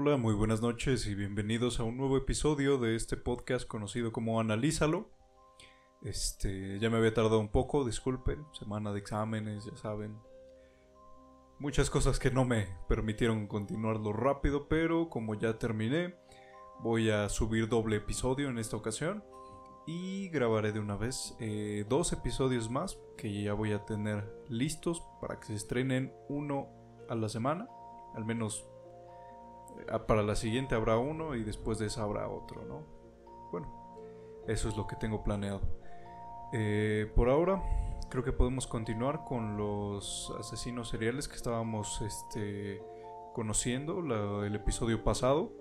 Hola, muy buenas noches y bienvenidos a un nuevo episodio de este podcast conocido como Analízalo. Este, ya me había tardado un poco, disculpen, semana de exámenes, ya saben. Muchas cosas que no me permitieron continuarlo rápido, pero como ya terminé, voy a subir doble episodio en esta ocasión y grabaré de una vez eh, dos episodios más que ya voy a tener listos para que se estrenen uno a la semana, al menos para la siguiente habrá uno y después de esa habrá otro, ¿no? Bueno, eso es lo que tengo planeado. Eh, por ahora, creo que podemos continuar con los asesinos seriales que estábamos este, conociendo el episodio pasado.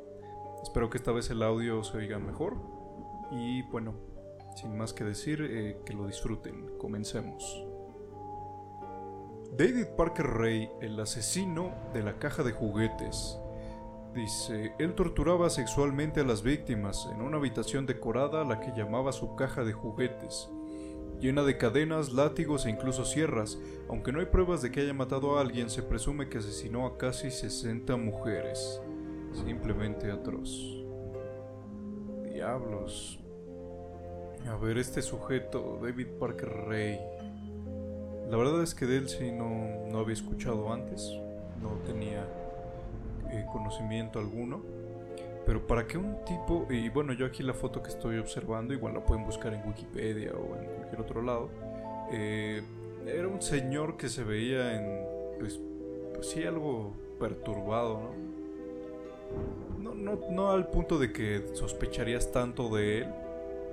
Espero que esta vez el audio se oiga mejor. Y bueno, sin más que decir, eh, que lo disfruten. Comencemos. David Parker Ray, el asesino de la caja de juguetes. Dice, él torturaba sexualmente a las víctimas en una habitación decorada a la que llamaba su caja de juguetes, llena de cadenas, látigos e incluso sierras. Aunque no hay pruebas de que haya matado a alguien, se presume que asesinó a casi 60 mujeres. Simplemente atroz. Diablos. A ver, este sujeto, David Parker Ray. La verdad es que de él sí no, no había escuchado antes. No tenía eh, conocimiento alguno. Pero para que un tipo, y bueno, yo aquí la foto que estoy observando, igual la pueden buscar en Wikipedia o en cualquier otro lado, eh, era un señor que se veía en, pues, pues sí, algo perturbado, ¿no? No, no, no al punto de que sospecharías tanto de él,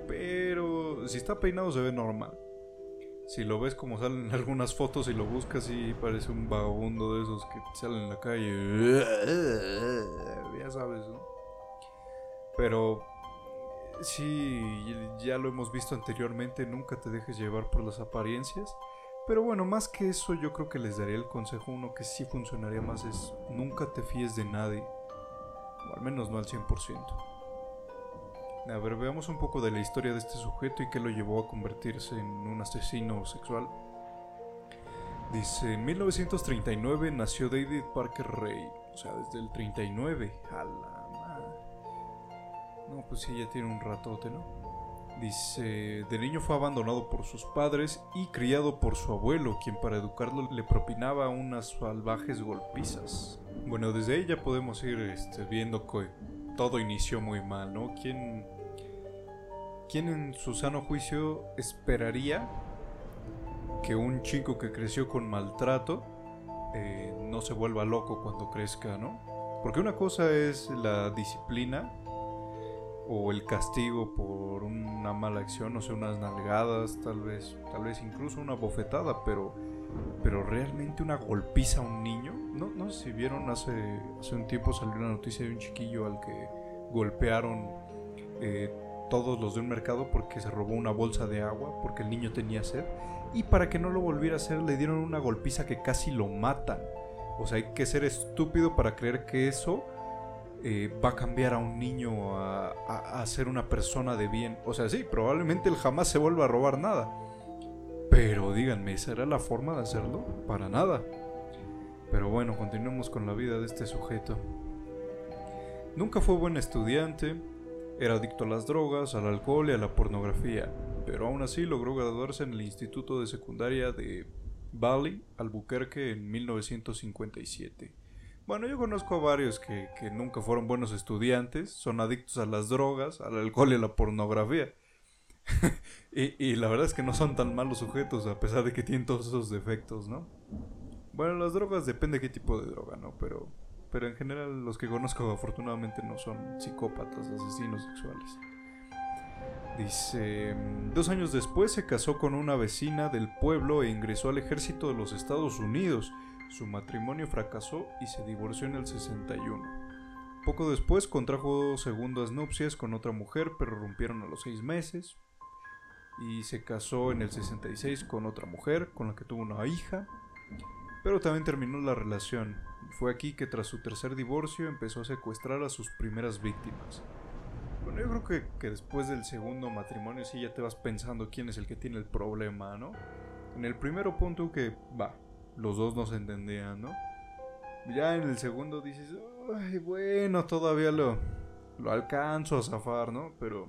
pero si está peinado se ve normal. Si lo ves como salen algunas fotos y lo buscas y parece un vagabundo de esos que salen en la calle. Ya sabes, ¿no? Pero sí, ya lo hemos visto anteriormente, nunca te dejes llevar por las apariencias. Pero bueno, más que eso yo creo que les daría el consejo uno que sí funcionaría más es nunca te fíes de nadie. O al menos no al 100%. A ver, veamos un poco de la historia de este sujeto y qué lo llevó a convertirse en un asesino sexual. Dice, en 1939 nació David Parker Ray. O sea, desde el 39. A la madre. No, pues sí, ya tiene un ratote, ¿no? Dice, de niño fue abandonado por sus padres y criado por su abuelo, quien para educarlo le propinaba unas salvajes golpizas. Bueno, desde ahí ya podemos ir este, viendo que todo inició muy mal, ¿no? ¿Quién, ¿Quién en su sano juicio esperaría que un chico que creció con maltrato eh, no se vuelva loco cuando crezca, ¿no? Porque una cosa es la disciplina o el castigo por una mala acción, no sé, unas nalgadas, tal vez, tal vez incluso una bofetada, pero, pero realmente una golpiza a un niño. No, no sé si vieron hace, hace un tiempo salió una noticia de un chiquillo al que golpearon eh, todos los de un mercado porque se robó una bolsa de agua, porque el niño tenía sed, y para que no lo volviera a hacer le dieron una golpiza que casi lo matan. O sea, hay que ser estúpido para creer que eso eh, va a cambiar a un niño a, a, ser una persona de bien. O sea, sí, probablemente él jamás se vuelva a robar nada. Pero díganme, ¿esa era la forma de hacerlo? Para nada. Pero bueno, continuemos con la vida de este sujeto. Nunca fue buen estudiante, era adicto a las drogas, al alcohol y a la pornografía, pero aún así logró graduarse en el Instituto de Secundaria de Bali, Albuquerque, en 1957. Bueno, yo conozco a varios que, nunca fueron buenos estudiantes, son adictos a las drogas, al alcohol y a la pornografía. y, y, la verdad es que no son tan malos sujetos, a pesar de que tienen todos esos defectos, ¿no? Bueno, las drogas depende de qué tipo de droga, ¿no? Pero pero en general los que conozco afortunadamente no son psicópatas, asesinos sexuales. Dice, dos años después se casó con una vecina del pueblo e ingresó al ejército de los Estados Unidos. Su matrimonio fracasó y se divorció en el 61. Poco después contrajo segundas nupcias con otra mujer, pero rompieron a los seis meses. Y se casó en el 66 con otra mujer, con la que tuvo una hija. Pero también terminó la relación. Fue aquí que tras su tercer divorcio empezó a secuestrar a sus primeras víctimas. Bueno, yo creo que, después del segundo matrimonio sí ya te vas pensando quién es el que tiene el problema, ¿no? En el primero punto que, va, los dos no se entendían, ¿no? Ya en el segundo dices, ay, bueno, todavía lo, lo alcanzo a zafar, ¿no? Pero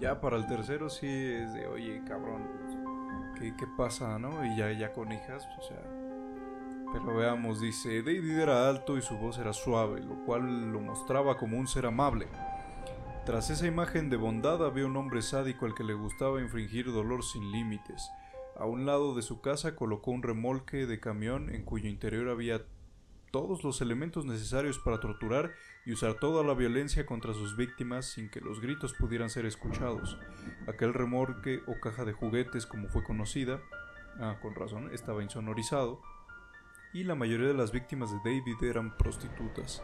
ya para el tercero sí es de, oye, cabrón, ¿qué, qué pasa, no? Y ya, ya con hijas, o sea... Pero veamos, dice, David era alto y su voz era suave, lo cual lo mostraba como un ser amable. Tras esa imagen de bondad había un hombre sádico al que le gustaba infringir dolor sin límites. A un lado de su casa colocó un remolque de camión en cuyo interior había todos los elementos necesarios para torturar y usar toda la violencia contra sus víctimas sin que los gritos pudieran ser escuchados. Aquel remolque o caja de juguetes, como fue conocida, ah, con razón, estaba insonorizado, y la mayoría de las víctimas de David eran prostitutas.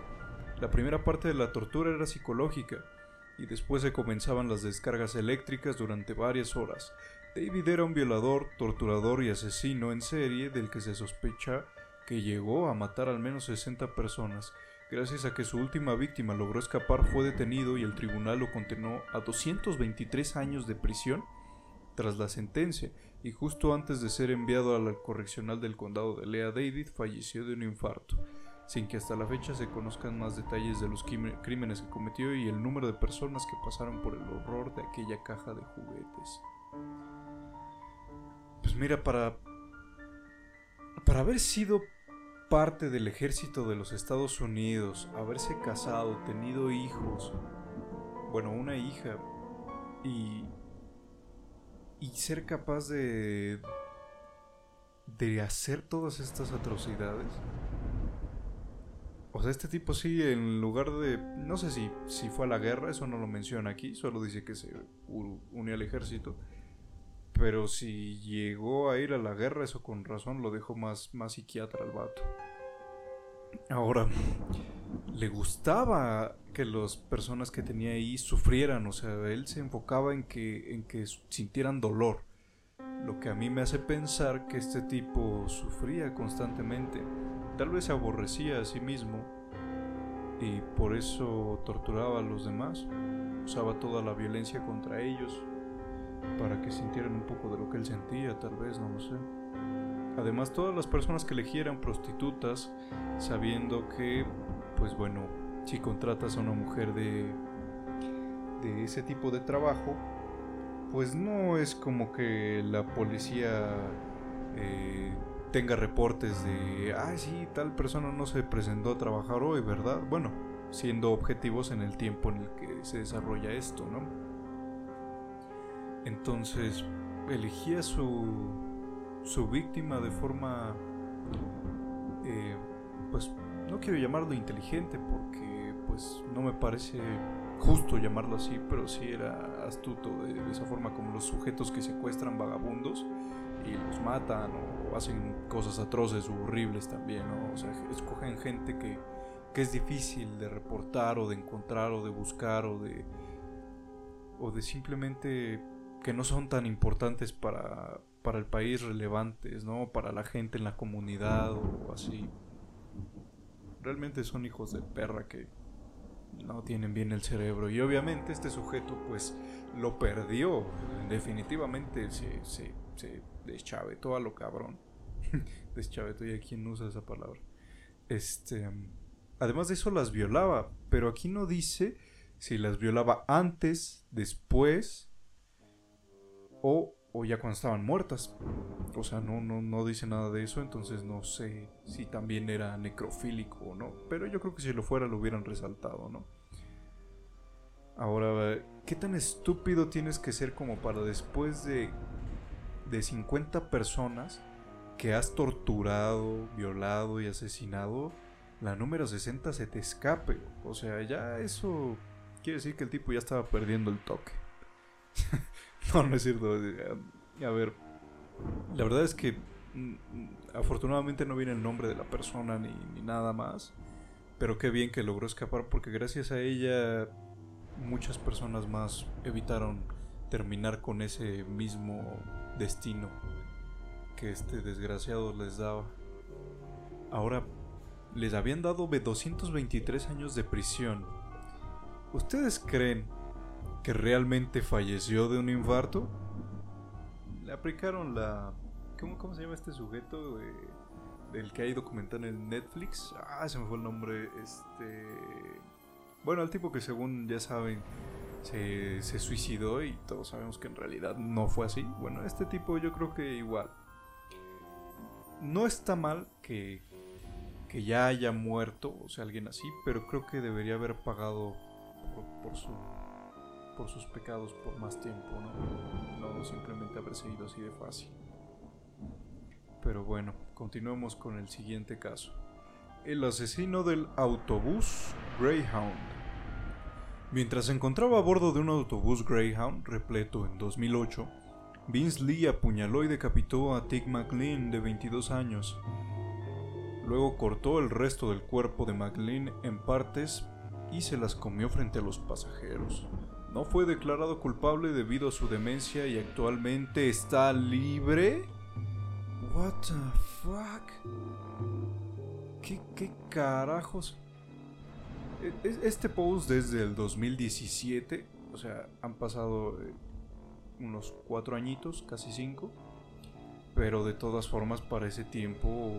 La primera parte de la tortura era psicológica, y después se comenzaban las descargas eléctricas durante varias horas. David era un violador, torturador y asesino en serie del que se sospecha que llegó a matar al menos 60 personas. Gracias a que su última víctima logró escapar, fue detenido y el tribunal lo condenó a 223 años de prisión tras la sentencia, y justo antes de ser enviado a la correccional del condado de Lea, David falleció de un infarto, sin que hasta la fecha se conozcan más detalles de los crímenes que cometió y el número de personas que pasaron por el horror de aquella caja de juguetes. Pues mira, para para haber sido parte del ejército de los Estados Unidos, haberse casado, tenido hijos, bueno, una hija, y, y ser capaz de, de hacer todas estas atrocidades. O sea, este tipo sí, en lugar de... No sé si, si fue a la guerra, eso no lo menciona aquí, solo dice que se unió al ejército. Pero si llegó a ir a la guerra, eso con razón lo dejó más, más psiquiatra al vato. Ahora, le gustaba que las personas que tenía ahí sufrieran, o sea, él se enfocaba en que, en que sintieran dolor. Lo que a mí me hace pensar que este tipo sufría constantemente. Tal vez se aborrecía a sí mismo y por eso torturaba a los demás. Usaba toda la violencia contra ellos para que sintieran un poco de lo que él sentía, tal vez, no lo sé. Además, todas las personas que elegieran prostitutas, sabiendo que, pues bueno, si contratas a una mujer de, de ese tipo de trabajo, pues no es como que la policía eh, tenga reportes de, ay, sí, tal persona no se presentó a trabajar hoy, ¿verdad? Bueno, siendo objetivos en el tiempo en el que se desarrolla esto, ¿no? Entonces elegía su, su víctima de forma, eh, pues no quiero llamarlo inteligente porque pues no me parece justo llamarlo así, pero sí era astuto de, esa forma como los sujetos que secuestran vagabundos y los matan o hacen cosas atroces o horribles también, o sea, escogen gente que, que es difícil de reportar o de encontrar o de buscar o de o de simplemente que no son tan importantes para, para el país relevantes, ¿no? Para la gente en la comunidad o así. Realmente son hijos de perra que no tienen bien el cerebro. Y obviamente este sujeto pues lo perdió. Definitivamente se, se, se deschavetó a lo cabrón. deschavetó, ¿y a quién usa esa palabra? Este... Además de eso las violaba, pero aquí no dice si las violaba antes, después o, ya cuando estaban muertas. O sea, no, no, no dice nada de eso, entonces no sé si también era necrofílico o no. Pero yo creo que si lo fuera lo hubieran resaltado, ¿no? Ahora, ¿qué tan estúpido tienes que ser como para después de, de 50 personas que has torturado, violado y asesinado, la número 60 se te escape? O sea, ya eso quiere decir que el tipo ya estaba perdiendo el toque. No, no es cierto. A ver, la verdad es que mm, afortunadamente no viene el nombre de la persona ni, nada más. Pero qué bien que logró escapar porque gracias a ella muchas personas más evitaron terminar con ese mismo destino que este desgraciado les daba. Ahora, les habían dado 223 años de prisión. ¿Ustedes creen que realmente falleció de un infarto, le aplicaron la... ¿Cómo, cómo se llama este sujeto? el que hay documental en Netflix. Ah, se me fue el nombre. Este. Bueno, el tipo que según ya saben se, se suicidó y todos sabemos que en realidad no fue así. Bueno, este tipo yo creo que igual. No está mal que, que ya haya muerto, o sea, alguien así, pero creo que debería haber pagado por, su, por sus pecados por más tiempo, ¿no? No simplemente haber seguido así de fácil. Pero bueno, continuemos con el siguiente caso. El asesino del autobús Greyhound. Mientras se encontraba a bordo de un autobús Greyhound repleto en 2008, Vince Lee apuñaló y decapitó a Tick McLean de 22 años. Luego cortó el resto del cuerpo de McLean en partes y se las comió frente a los pasajeros. No fue declarado culpable debido a su demencia y actualmente está libre What the fuck? ¿Qué, qué carajos? E, este post desde el 2017, o sea, han pasado eh, unos cuatro añitos, casi cinco, pero de todas formas para ese tiempo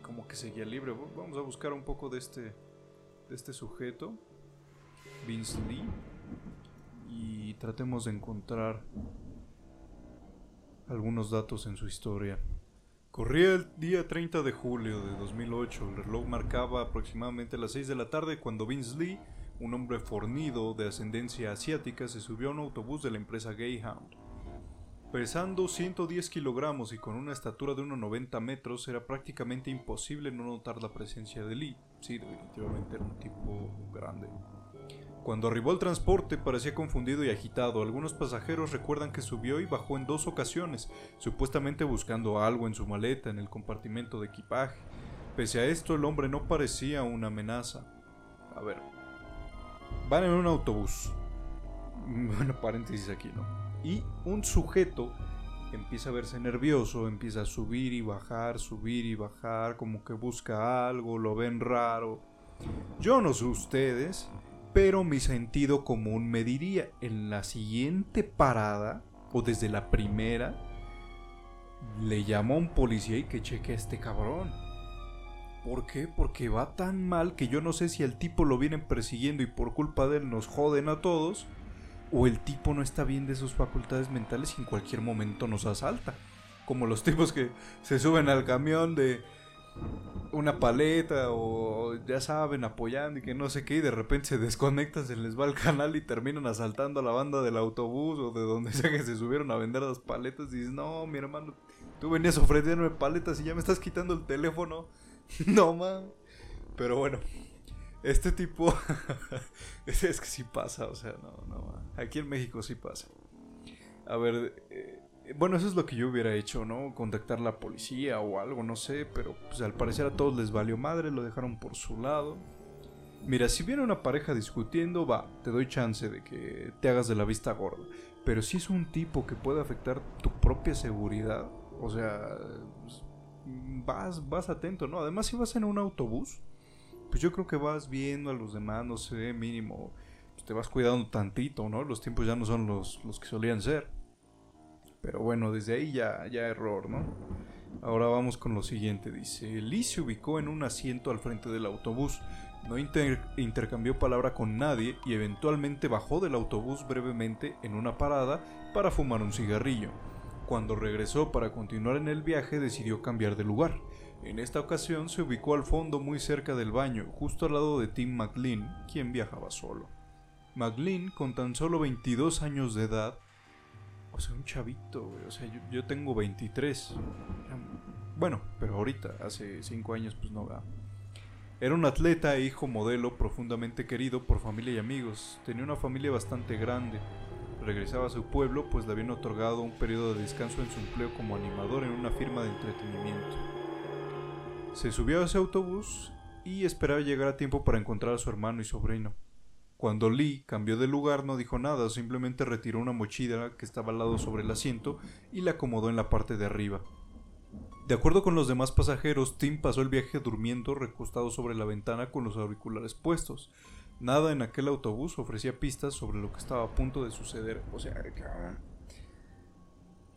como que seguía libre. Vamos a buscar un poco de este, de este sujeto, Vince Lee, y tratemos de encontrar algunos datos en su historia. Corría el día 30 de julio de 2008, el reloj marcaba aproximadamente las 6 de la tarde cuando Vince Lee, un hombre fornido de ascendencia asiática, se subió a un autobús de la empresa Greyhound. Pesando 110 kilogramos y con una estatura de unos 90 metros, era prácticamente imposible no notar la presencia de Lee. Sí, definitivamente era un tipo grande. Cuando arribó el transporte parecía confundido y agitado. Algunos pasajeros recuerdan que subió y bajó en dos ocasiones, supuestamente buscando algo en su maleta en el compartimento de equipaje. Pese a esto, el hombre no parecía una amenaza. A ver. Van en un autobús. Bueno, paréntesis aquí, ¿no? Y un sujeto empieza a verse nervioso, empieza a subir y bajar, subir y bajar, como que busca algo, lo ven raro. Yo no sé ustedes, pero mi sentido común me diría, en la siguiente parada, o desde la primera, le llamo a un policía y que cheque a este cabrón. ¿Por qué? Porque va tan mal que yo no sé si el tipo lo vienen persiguiendo y por culpa de él nos joden a todos, o el tipo no está bien de sus facultades mentales y en cualquier momento nos asalta. Como los tipos que se suben al camión de una paleta o ya saben, apoyando y que no sé qué, y de repente se desconectan, se les va el canal y terminan asaltando a la banda del autobús o de donde sea que se subieron a vender las paletas y dices, no, mi hermano, tú venías ofreciéndome paletas y ya me estás quitando el teléfono. no, man. Pero bueno, este tipo es, que sí pasa, o sea, no, no, aquí en México sí pasa. A ver, eh, bueno, eso es lo que yo hubiera hecho, ¿no? Contactar a la policía o algo, no sé, pero pues al parecer a todos les valió madre, lo dejaron por su lado. Mira, si viene una pareja discutiendo, va, te doy chance de que te hagas de la vista gorda. Pero si es un tipo que puede afectar tu propia seguridad, o sea, pues, vas, vas atento, ¿no? Además, si vas en un autobús, pues yo creo que vas viendo a los demás, no sé, mínimo, pues te vas cuidando tantito, ¿no? Los tiempos ya no son los, los que solían ser. Pero bueno, desde ahí ya, ya error, ¿no? Ahora vamos con lo siguiente. Dice, Lee se ubicó en un asiento al frente del autobús. No intercambió palabra con nadie y eventualmente bajó del autobús brevemente en una parada para fumar un cigarrillo. Cuando regresó para continuar en el viaje decidió cambiar de lugar. En esta ocasión se ubicó al fondo muy cerca del baño, justo al lado de Tim McLean, quien viajaba solo. McLean, con tan solo 22 años de edad, o sea, un chavito, güey. O sea, yo, tengo 23. Bueno, pero ahorita, hace 5 años, pues no va. Era un atleta e hijo modelo profundamente querido por familia y amigos. Tenía una familia bastante grande. Regresaba a su pueblo, pues le habían otorgado un periodo de descanso en su empleo como animador en una firma de entretenimiento. Se subió a ese autobús y esperaba llegar a tiempo para encontrar a su hermano y sobrino. Cuando Lee cambió de lugar no dijo nada, simplemente retiró una mochila que estaba al lado sobre el asiento y la acomodó en la parte de arriba. De acuerdo con los demás pasajeros, Tim pasó el viaje durmiendo recostado sobre la ventana con los auriculares puestos. Nada en aquel autobús ofrecía pistas sobre lo que estaba a punto de suceder. O sea,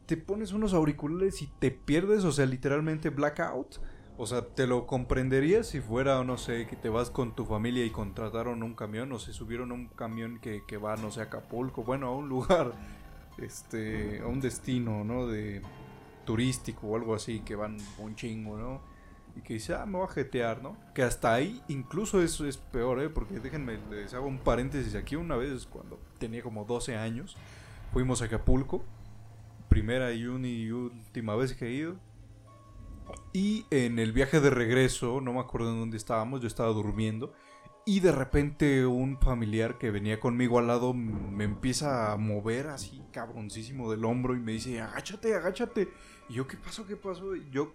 te pones unos auriculares y te pierdes, o sea, literalmente blackout. O sea, te lo comprendería si fuera, no sé, que te vas con tu familia y contrataron un camión o se subieron un camión que, que va, no sé, a Acapulco, bueno, a un lugar, este, a un destino, ¿no? De turístico o algo así, que van un chingo, ¿no? Y que dice, ah, me voy a jetear, ¿no? Que hasta ahí incluso eso es peor, ¿eh? Porque déjenme, les hago un paréntesis aquí. Una vez, cuando tenía como 12 años, fuimos a Acapulco. Primera y, y última vez que he ido. Y en el viaje de regreso, no me acuerdo en dónde estábamos, yo estaba durmiendo. Y de repente un familiar que venía conmigo al lado me empieza a mover así cabroncísimo del hombro y me dice, agáchate, agáchate. Y yo, ¿qué pasó? ¿Qué pasó? Yo,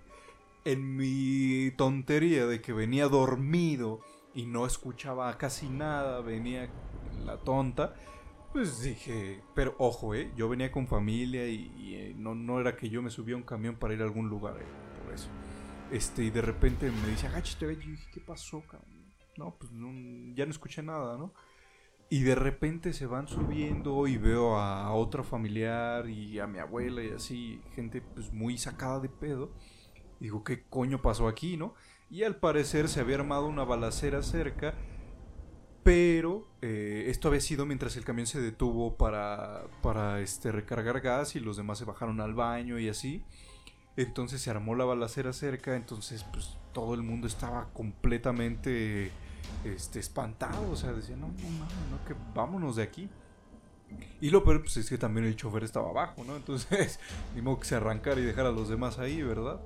en mi tontería de que venía dormido y no escuchaba casi nada, venía la tonta, pues dije, pero ojo, ¿eh? Yo venía con familia y, eh, no, no era que yo me subía un camión para ir a algún lugar, eh, eso. Este, y de repente me dice, agáchate, ve. Yo dije, ¿qué pasó, cabrón? No, pues ya no escuché nada, ¿no? Y de repente se van subiendo y veo a otra familiar y a mi abuela y así, gente pues muy sacada de pedo. digo, ¿qué coño pasó aquí, no? Y al parecer se había armado una balacera cerca, pero eh, esto había sido mientras el camión se detuvo para, para este, recargar gas y los demás se bajaron al baño y así. Entonces se armó la balacera cerca, entonces pues todo el mundo estaba completamente este, espantado, o sea, decía, no, no no, que vámonos de aquí. Y lo peor pues, es que también el chofer estaba abajo, ¿no? Entonces, ni que se arrancara y dejar a los demás ahí, ¿verdad?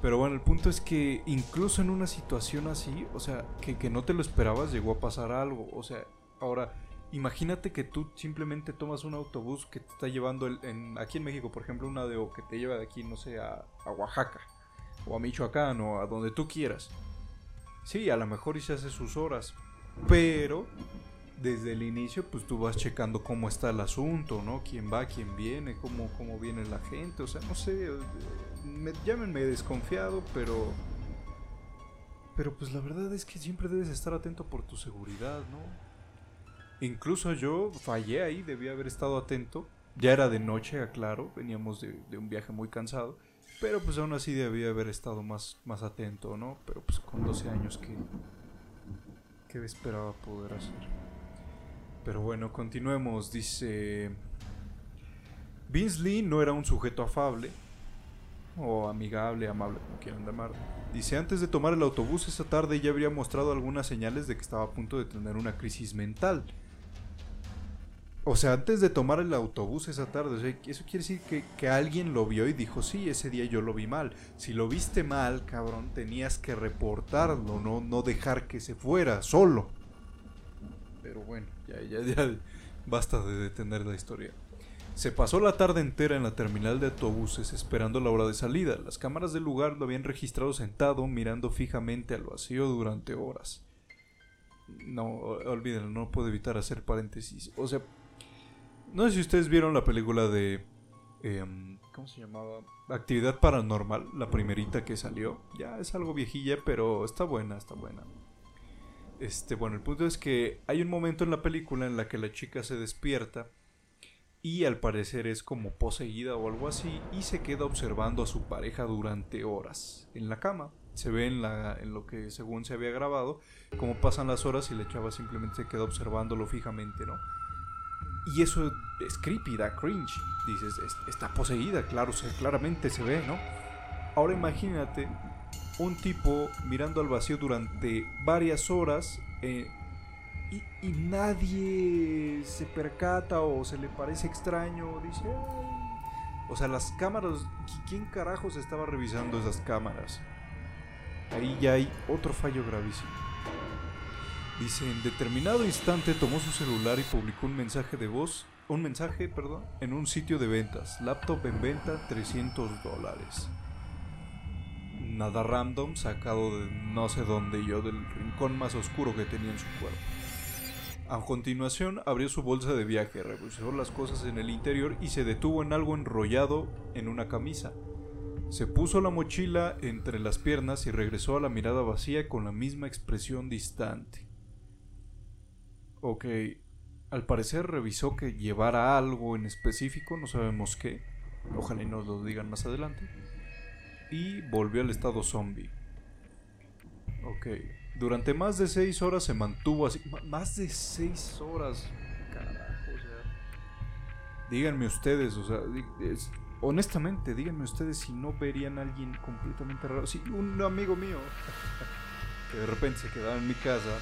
Pero bueno, el punto es que incluso en una situación así, o sea, que, que no te lo esperabas, llegó a pasar algo. O sea, ahora, imagínate que tú simplemente tomas un autobús que te está llevando, en, aquí en México, por ejemplo, una de o que te lleva de aquí, no sé, a, Oaxaca, o a Michoacán, o a donde tú quieras. Sí, a lo mejor y se hace sus horas, pero desde el inicio pues tú vas checando cómo está el asunto, ¿no? Quién va, quién viene, cómo, cómo viene la gente, o sea, no sé, me, llámenme desconfiado, pero... Pero pues la verdad es que siempre debes estar atento por tu seguridad, ¿no? Incluso yo fallé ahí, debía haber estado atento. Ya era de noche, aclaro, veníamos de, un viaje muy cansado. Pero pues aún así debía haber estado más, más atento, ¿no? Pero pues con 12 años que... ¿Qué esperaba poder hacer? Pero bueno, continuemos. Dice... Vince Lee no era un sujeto afable, o amigable, amable, como quieran llamarlo. Dice, antes de tomar el autobús esa tarde ya habría mostrado algunas señales de que estaba a punto de tener una crisis mental. O sea, antes de tomar el autobús esa tarde, eso quiere decir que, alguien lo vio y dijo, sí, ese día yo lo vi mal. Si lo viste mal, cabrón, tenías que reportarlo, no, no dejar que se fuera solo. Pero bueno, ya, ya, ya, basta de detener la historia. Se pasó la tarde entera en la terminal de autobuses esperando la hora de salida. Las cámaras del lugar lo habían registrado sentado mirando fijamente al vacío durante horas. No, olvídenlo, no puedo evitar hacer paréntesis. O sea, no sé si ustedes vieron la película de. Em, ¿Cómo se llamaba? Actividad Paranormal, la primerita que salió. Ya es algo viejilla, pero está buena, está buena. Este, bueno, el punto es que hay un momento en la película en la que la chica se despierta y al parecer es como poseída o algo así y se queda observando a su pareja durante horas en la cama. Se ve en, la, en lo que según se había grabado, cómo pasan las horas y la chava simplemente se queda observándolo fijamente, ¿no? Y eso es creepy, da cringe. Dices, está poseída, claro, claramente se ve, ¿no? Ahora imagínate un tipo mirando al vacío durante varias horas eh, y, nadie se percata o se le parece extraño. Dice, o sea, las cámaras, ¿quién carajos estaba revisando esas cámaras? Ahí ya hay otro fallo gravísimo. Dice, en determinado instante tomó su celular y publicó un mensaje de voz, un mensaje, perdón, en un sitio de ventas. Laptop en venta, 300 dólares. Nada random, sacado de no sé dónde yo, del rincón más oscuro que tenía en su cuerpo. A continuación abrió su bolsa de viaje, revisó las cosas en el interior y se detuvo en algo enrollado en una camisa. Se puso la mochila entre las piernas y regresó a la mirada vacía con la misma expresión distante. Ok, al parecer revisó que llevara algo en específico, no sabemos qué. Ojalá y nos lo digan más adelante. Y volvió al estado zombie. Ok. Durante más de 6 horas se mantuvo así. Más de 6 horas. Carajo, o sea. Díganme ustedes, o sea, honestamente, díganme ustedes si no verían a alguien completamente raro. Si un amigo mío que de repente se quedaba en mi casa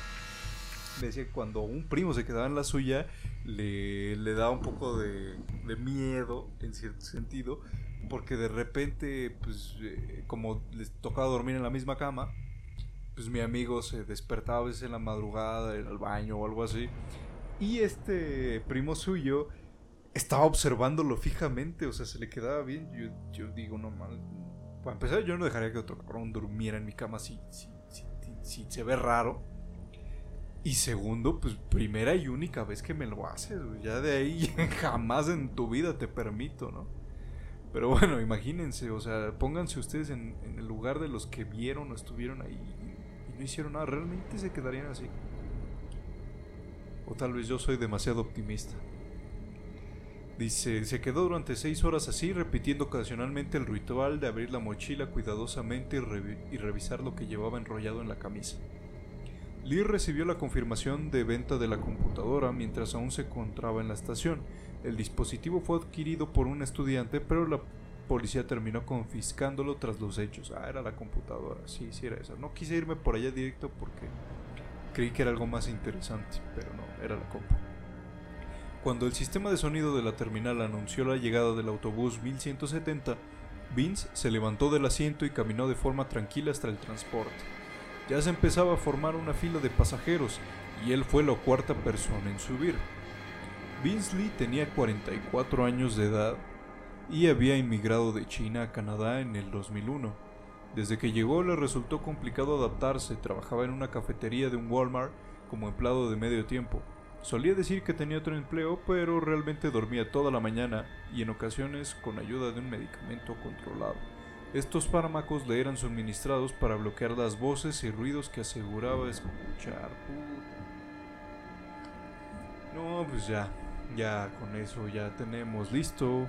me decía que cuando un primo se quedaba en la suya le, le daba un poco de, de miedo en cierto sentido porque de repente pues eh, como les tocaba dormir en la misma cama pues mi amigo se despertaba a veces en la madrugada, en el baño o algo así. Y este primo suyo estaba observándolo fijamente, o sea, se le quedaba bien. Yo, digo, no mal. Para empezar, yo no dejaría que otro cabrón durmiera en mi cama si, si, si, se ve raro. Y segundo, pues primera y única vez que me lo haces, ya de ahí jamás en tu vida te permito, ¿no? Pero bueno, imagínense, o sea, pónganse ustedes en, en el lugar de los que vieron o estuvieron ahí no hicieron nada, realmente se quedarían así. O tal vez yo soy demasiado optimista. Dice, se quedó durante seis horas así, repitiendo ocasionalmente el ritual de abrir la mochila cuidadosamente y, y, revisar lo que llevaba enrollado en la camisa. Lee recibió la confirmación de venta de la computadora mientras aún se encontraba en la estación. El dispositivo fue adquirido por un estudiante, pero la policía terminó confiscándolo tras los hechos. Ah, era la computadora, sí, sí era esa. No quise irme por allá directo porque creí que era algo más interesante, pero no, era la compu. Cuando el sistema de sonido de la terminal anunció la llegada del autobús 1170, Vince se levantó del asiento y caminó de forma tranquila hasta el transporte. Ya se empezaba a formar una fila de pasajeros y él fue la cuarta persona en subir. Vince Lee tenía 44 años de edad y había inmigrado de China a Canadá en el 2001. Desde que llegó le resultó complicado adaptarse, trabajaba en una cafetería de un Walmart como empleado de medio tiempo. Solía decir que tenía otro empleo, pero realmente dormía toda la mañana y en ocasiones con ayuda de un medicamento controlado. Estos fármacos le eran suministrados para bloquear las voces y ruidos que aseguraba escuchar. No, pues ya, ya con eso ya tenemos listo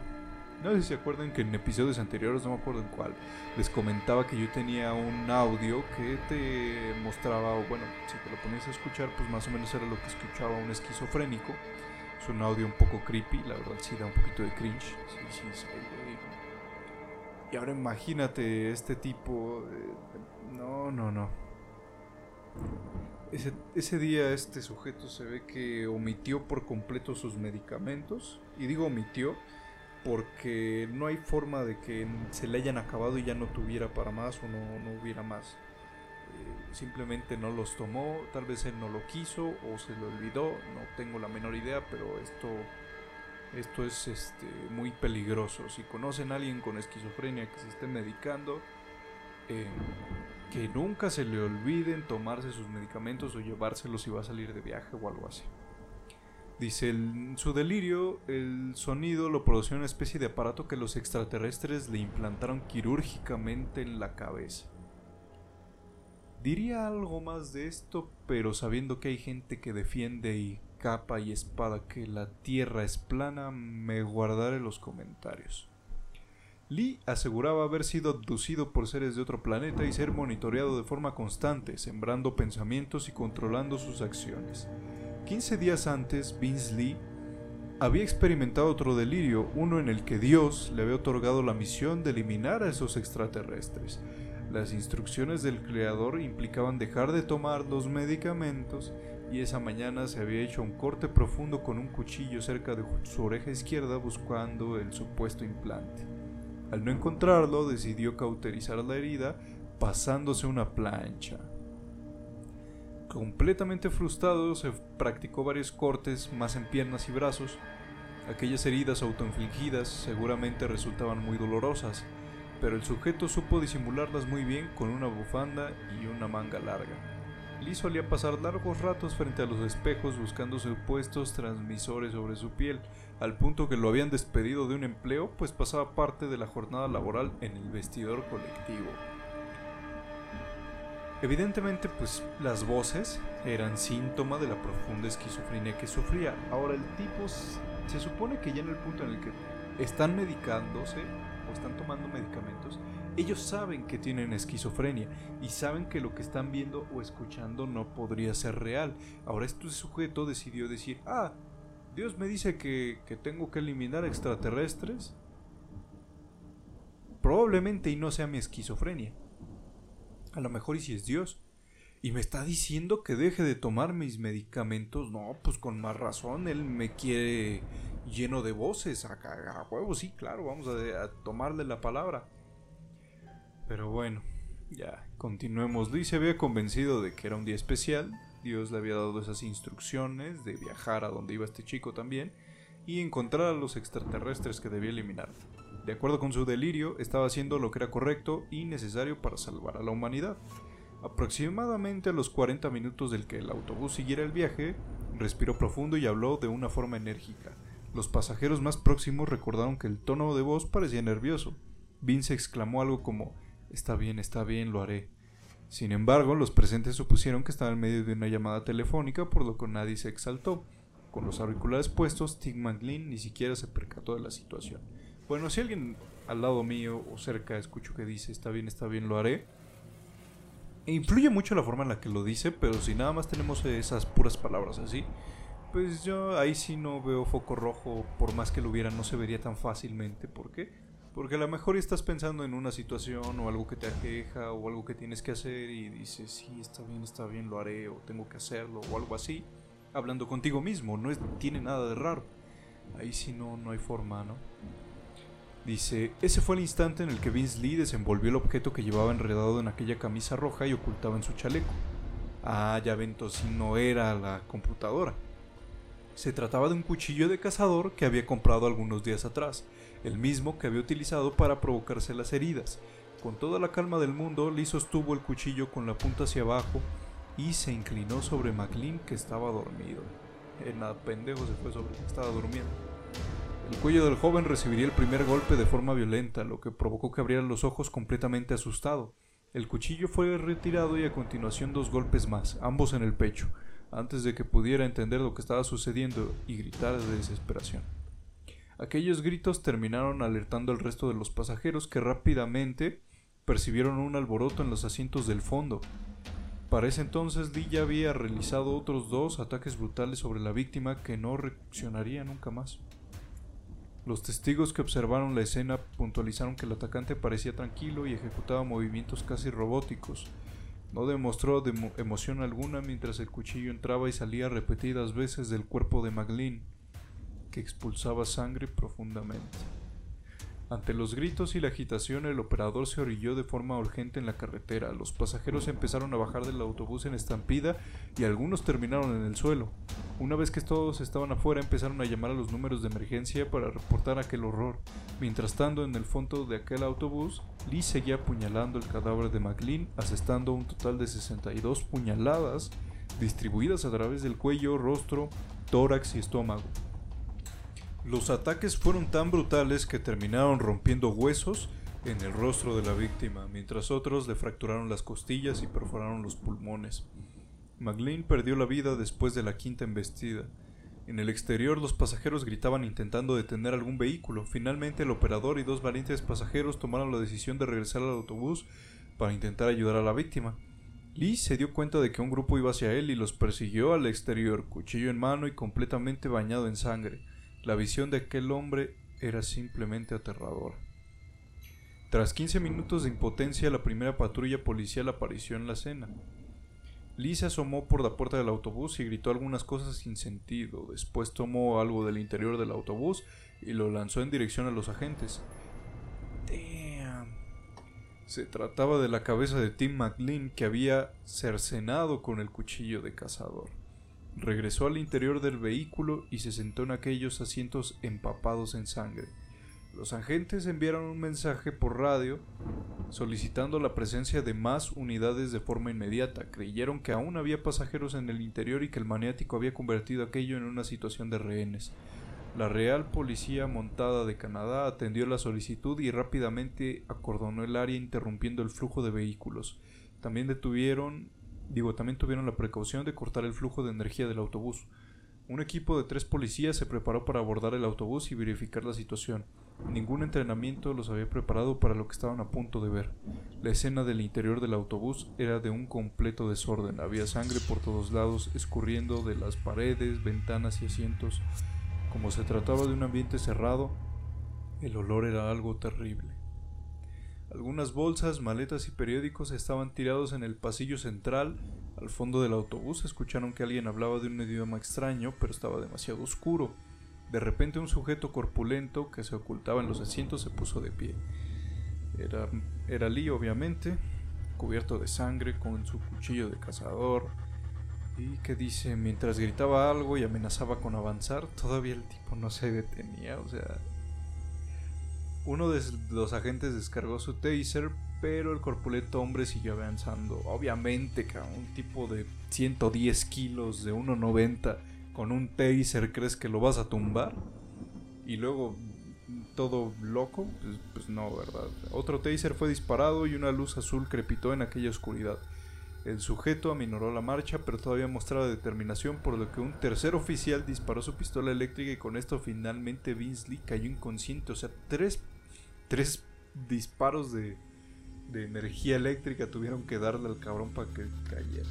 no sé si se acuerdan que en episodios anteriores, no me acuerdo en cuál, les comentaba que yo tenía un audio que te mostraba, o bueno, si te lo ponías a escuchar, pues más o menos era lo que escuchaba un esquizofrénico. Es un audio un poco creepy, la verdad sí da un poquito de cringe. Sí, sí, sí. Y ahora imagínate este tipo. no, no, no. Ese, ese, día este sujeto se ve que omitió por completo sus medicamentos. Y digo omitió porque no hay forma de que se le hayan acabado y ya no tuviera para más o no, hubiera más. Eh, simplemente no los tomó, tal vez él no lo quiso o se lo olvidó, no tengo la menor idea, pero esto, esto es este, muy peligroso. Si conocen a alguien con esquizofrenia que se esté medicando, eh, que nunca se le olviden tomarse sus medicamentos o llevárselos si va a salir de viaje o algo así. Dice, en su delirio, el sonido lo produjo una especie de aparato que los extraterrestres le implantaron quirúrgicamente en la cabeza. Diría algo más de esto, pero sabiendo que hay gente que defiende y capa y espada que la Tierra es plana, me guardaré los comentarios. Lee aseguraba haber sido abducido por seres de otro planeta y ser monitoreado de forma constante, sembrando pensamientos y controlando sus acciones. 15 días antes, Vince Lee había experimentado otro delirio, uno en el que Dios le había otorgado la misión de eliminar a esos extraterrestres. Las instrucciones del Creador implicaban dejar de tomar los medicamentos y esa mañana se había hecho un corte profundo con un cuchillo cerca de su oreja izquierda buscando el supuesto implante. Al no encontrarlo, decidió cauterizar la herida pasándose una plancha. Completamente frustrado, se practicó varios cortes, más en piernas y brazos. Aquellas heridas autoinfligidas seguramente resultaban muy dolorosas, pero el sujeto supo disimularlas muy bien con una bufanda y una manga larga. Lee solía pasar largos ratos frente a los espejos buscando supuestos transmisores sobre su piel, al punto que lo habían despedido de un empleo, pues pasaba parte de la jornada laboral en el vestidor colectivo. Evidentemente, pues las voces eran síntoma de la profunda esquizofrenia que sufría. Ahora, el tipo se supone que ya en el punto en el que están medicándose o están tomando medicamentos, ellos saben que tienen esquizofrenia y saben que lo que están viendo o escuchando no podría ser real. Ahora este sujeto decidió decir, ah, Dios me dice que, que tengo que eliminar extraterrestres. Probablemente y no sea mi esquizofrenia. A lo mejor y si es Dios. Y me está diciendo que deje de tomar mis medicamentos. No, pues con más razón. Él me quiere lleno de voces. A, a huevo, sí, claro. Vamos a, a tomarle la palabra. Pero bueno, ya, continuemos. Luis se había convencido de que era un día especial. Dios le había dado esas instrucciones de viajar a donde iba este chico también y encontrar a los extraterrestres que debía eliminar. De acuerdo con su delirio, estaba haciendo lo que era correcto y necesario para salvar a la humanidad. Aproximadamente a los 40 minutos del que el autobús siguiera el viaje, respiró profundo y habló de una forma enérgica. Los pasajeros más próximos recordaron que el tono de voz parecía nervioso. Vince exclamó algo como Está bien, está bien, lo haré. Sin embargo, los presentes supusieron que estaba en medio de una llamada telefónica, por lo que nadie se exaltó. Con los auriculares puestos, Tim McLean ni siquiera se percató de la situación. Bueno, si alguien al lado mío o cerca escucho que dice está bien, está bien, lo haré. E influye mucho la forma en la que lo dice, pero si nada más tenemos esas puras palabras así, pues yo ahí sí no veo foco rojo, por más que lo hubiera, no se vería tan fácilmente. ¿Por qué? Porque a lo mejor estás pensando en una situación o algo que te aqueja o algo que tienes que hacer y dices, sí, está bien, está bien, lo haré o tengo que hacerlo o algo así, hablando contigo mismo, no tiene nada de raro. Ahí sí no, no hay forma, ¿no? Dice, ese fue el instante en el que Vince Lee desenvolvió el objeto que llevaba enredado en aquella camisa roja y ocultaba en su chaleco. Ah, ya ven, si no era la computadora. Se trataba de un cuchillo de cazador que había comprado algunos días atrás, el mismo que había utilizado para provocarse las heridas. Con toda la calma del mundo, Lee sostuvo el cuchillo con la punta hacia abajo y se inclinó sobre McLean que estaba dormido. El pendejo se fue sobre estaba durmiendo. El cuello del joven recibiría el primer golpe de forma violenta, lo que provocó que abriera los ojos completamente asustado. El cuchillo fue retirado y a continuación dos golpes más, ambos en el pecho, antes de que pudiera entender lo que estaba sucediendo y gritar de desesperación. Aquellos gritos terminaron alertando al resto de los pasajeros que rápidamente percibieron un alboroto en los asientos del fondo. Para ese entonces Lee ya había realizado otros dos ataques brutales sobre la víctima que no reaccionaría nunca más. Los testigos que observaron la escena puntualizaron que el atacante parecía tranquilo y ejecutaba movimientos casi robóticos. No demostró emoción alguna mientras el cuchillo entraba y salía repetidas veces del cuerpo de Maglin, que expulsaba sangre profundamente. Ante los gritos y la agitación, el operador se orilló de forma urgente en la carretera. Los pasajeros empezaron a bajar del autobús en estampida y algunos terminaron en el suelo. Una vez que todos estaban afuera, empezaron a llamar a los números de emergencia para reportar aquel horror. Mientras tanto, en el fondo de aquel autobús, Lee seguía apuñalando el cadáver de McLean, asestando un total de 62 puñaladas distribuidas a través del cuello, rostro, tórax y estómago. Los ataques fueron tan brutales que terminaron rompiendo huesos en el rostro de la víctima, mientras otros le fracturaron las costillas y perforaron los pulmones. McLean perdió la vida después de la quinta embestida. En el exterior los pasajeros gritaban intentando detener algún vehículo. Finalmente el operador y dos valientes pasajeros tomaron la decisión de regresar al autobús para intentar ayudar a la víctima. Lee se dio cuenta de que un grupo iba hacia él y los persiguió al exterior, cuchillo en mano y completamente bañado en sangre. La visión de aquel hombre era simplemente aterradora. Tras 15 minutos de impotencia, la primera patrulla policial apareció en la escena. Lee se asomó por la puerta del autobús y gritó algunas cosas sin sentido. Después tomó algo del interior del autobús y lo lanzó en dirección a los agentes. Damn. Se trataba de la cabeza de Tim McLean que había cercenado con el cuchillo de cazador. Regresó al interior del vehículo y se sentó en aquellos asientos empapados en sangre. Los agentes enviaron un mensaje por radio solicitando la presencia de más unidades de forma inmediata. Creyeron que aún había pasajeros en el interior y que el maniático había convertido aquello en una situación de rehenes. La Real Policía Montada de Canadá atendió la solicitud y rápidamente acordonó el área interrumpiendo el flujo de vehículos. También detuvieron Digo, también tuvieron la precaución de cortar el flujo de energía del autobús. Un equipo de tres policías se preparó para abordar el autobús y verificar la situación. Ningún entrenamiento los había preparado para lo que estaban a punto de ver. La escena del interior del autobús era de un completo desorden. Había sangre por todos lados, escurriendo de las paredes, ventanas y asientos. Como se trataba de un ambiente cerrado, el olor era algo terrible. Algunas bolsas, maletas y periódicos estaban tirados en el pasillo central. Al fondo del autobús escucharon que alguien hablaba de un idioma extraño, pero estaba demasiado oscuro. De repente un sujeto corpulento que se ocultaba en los asientos se puso de pie. Era, era Lee, obviamente, cubierto de sangre, con su cuchillo de cazador. Y que dice, mientras gritaba algo y amenazaba con avanzar, todavía el tipo no se detenía, o sea... Uno de los agentes descargó su taser, pero el corpulento hombre siguió avanzando. Obviamente, un tipo de 110 kilos, de 1,90 con un taser crees que lo vas a tumbar y luego todo loco, pues, pues, no, ¿verdad? Otro taser fue disparado y una luz azul crepitó en aquella oscuridad. El sujeto aminoró la marcha, pero todavía mostraba determinación, por lo que un tercer oficial disparó su pistola eléctrica y con esto finalmente Vince Lee cayó inconsciente. O sea, tres, tres disparos de, de energía eléctrica tuvieron que darle al cabrón para que cayera.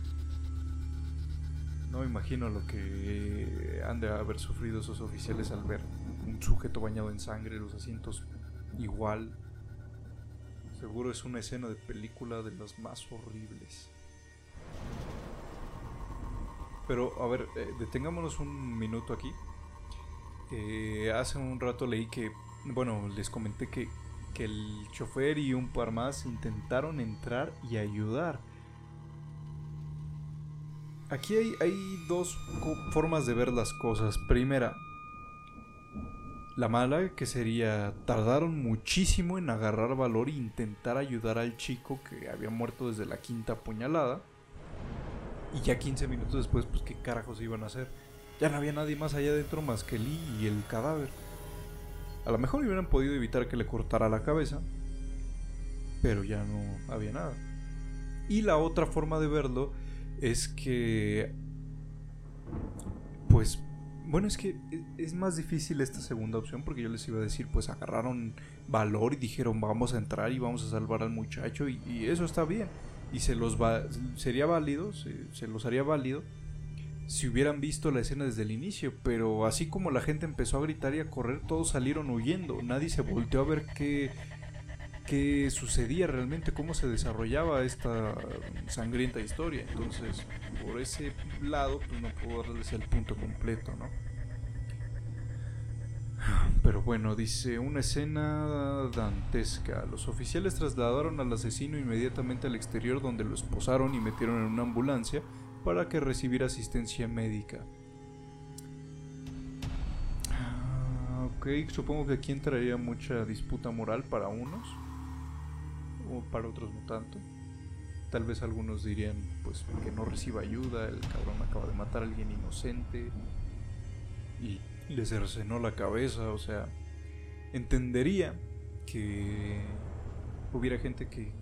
No me imagino lo que han de haber sufrido esos oficiales al ver un sujeto bañado en sangre, los asientos igual. Seguro es una escena de película de las más horribles. Pero, a ver, eh, detengámonos un minuto aquí. Eh, hace un rato leí que, bueno, les comenté que, que el chofer y un par más intentaron entrar y ayudar Aquí hay, dos formas de ver las cosas. Primera, la mala, que sería, tardaron muchísimo en agarrar valor e intentar ayudar al chico que había muerto desde la quinta puñalada. Y ya 15 minutos después, pues qué carajos iban a hacer. Ya no había nadie más allá adentro más que Lee y el cadáver. A lo mejor hubieran podido evitar que le cortara la cabeza, pero ya no había nada. Y la otra forma de verlo es que, pues, bueno, es que e, es más difícil esta segunda opción porque yo les iba a decir, pues agarraron valor y dijeron vamos a entrar y vamos a salvar al muchacho y, eso está bien. Y se los va, sería válido, se, se los haría válido si hubieran visto la escena desde el inicio, pero así como la gente empezó a gritar y a correr, todos salieron huyendo, nadie se volteó a ver qué, qué sucedía realmente, cómo se desarrollaba esta sangrienta historia. Entonces, por ese lado, pues no puedo darles el punto completo, ¿no? Pero bueno, dice una escena dantesca. Los oficiales trasladaron al asesino inmediatamente al exterior donde lo esposaron y metieron en una ambulancia para que recibiera asistencia médica. Ah, ok, supongo que aquí entraría mucha disputa moral para unos o para otros no tanto. Tal vez algunos dirían pues que no reciba ayuda, el cabrón acaba de matar a alguien inocente y le cercenó la cabeza, o sea, entendería que hubiera gente que, que,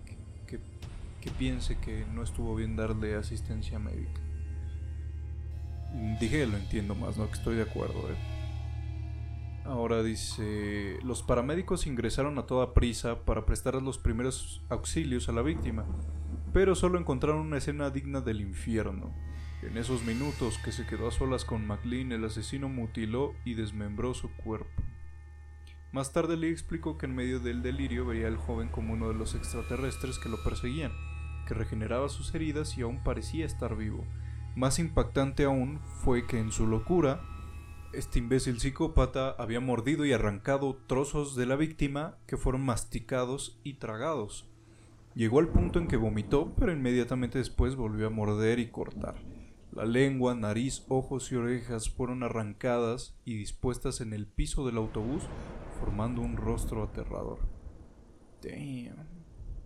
que, piense que no estuvo bien darle asistencia médica. Dije, lo entiendo más, ¿no? Que estoy de acuerdo, ¿eh? Ahora dice, los paramédicos ingresaron a toda prisa para prestar los primeros auxilios a la víctima, pero solo encontraron una escena digna del infierno. En esos minutos que se quedó a solas con McLean, el asesino mutiló y desmembró su cuerpo. Más tarde le explicó que en medio del delirio veía al joven como uno de los extraterrestres que lo perseguían, regeneraba sus heridas y aún parecía estar vivo. Más impactante aún fue que en su locura este imbécil psicópata había mordido y arrancado trozos de la víctima que fueron masticados y tragados. Llegó al punto en que vomitó, pero inmediatamente después volvió a morder y cortar. La lengua, nariz, ojos y orejas fueron arrancadas y dispuestas en el piso del autobús, formando un rostro aterrador. Damn.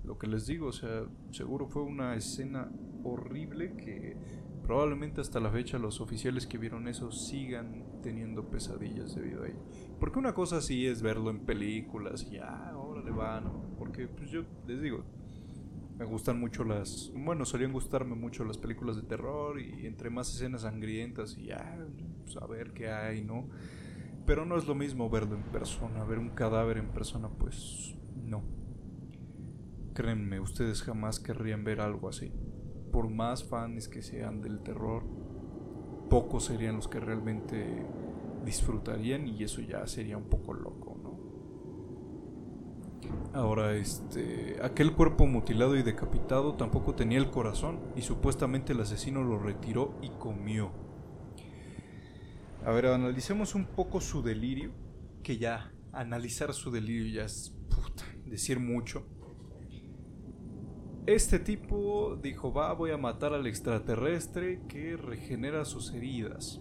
Lo que les digo, o sea, seguro fue una escena horrible que Probablemente hasta la fecha los oficiales que vieron eso sigan teniendo pesadillas debido a ello. Porque una cosa sí es verlo en películas y ah, órale va, ¿no? Porque pues yo les digo, me gustan mucho las, bueno, solían gustarme mucho las películas de terror y entre más escenas sangrientas y ya, pues a ver qué hay, ¿no? Pero no es lo mismo verlo en persona, ver un cadáver en persona, pues no. Créanme, ustedes jamás querrían ver algo así. Por más fans que sean del terror, pocos serían los que realmente disfrutarían y eso ya sería un poco loco, ¿no? Ahora, este, aquel cuerpo mutilado y decapitado tampoco tenía el corazón y supuestamente el asesino lo retiró y comió. A ver, analicemos un poco su delirio, que ya analizar su delirio ya es decir mucho. Este tipo dijo, va, voy a matar al extraterrestre que regenera sus heridas.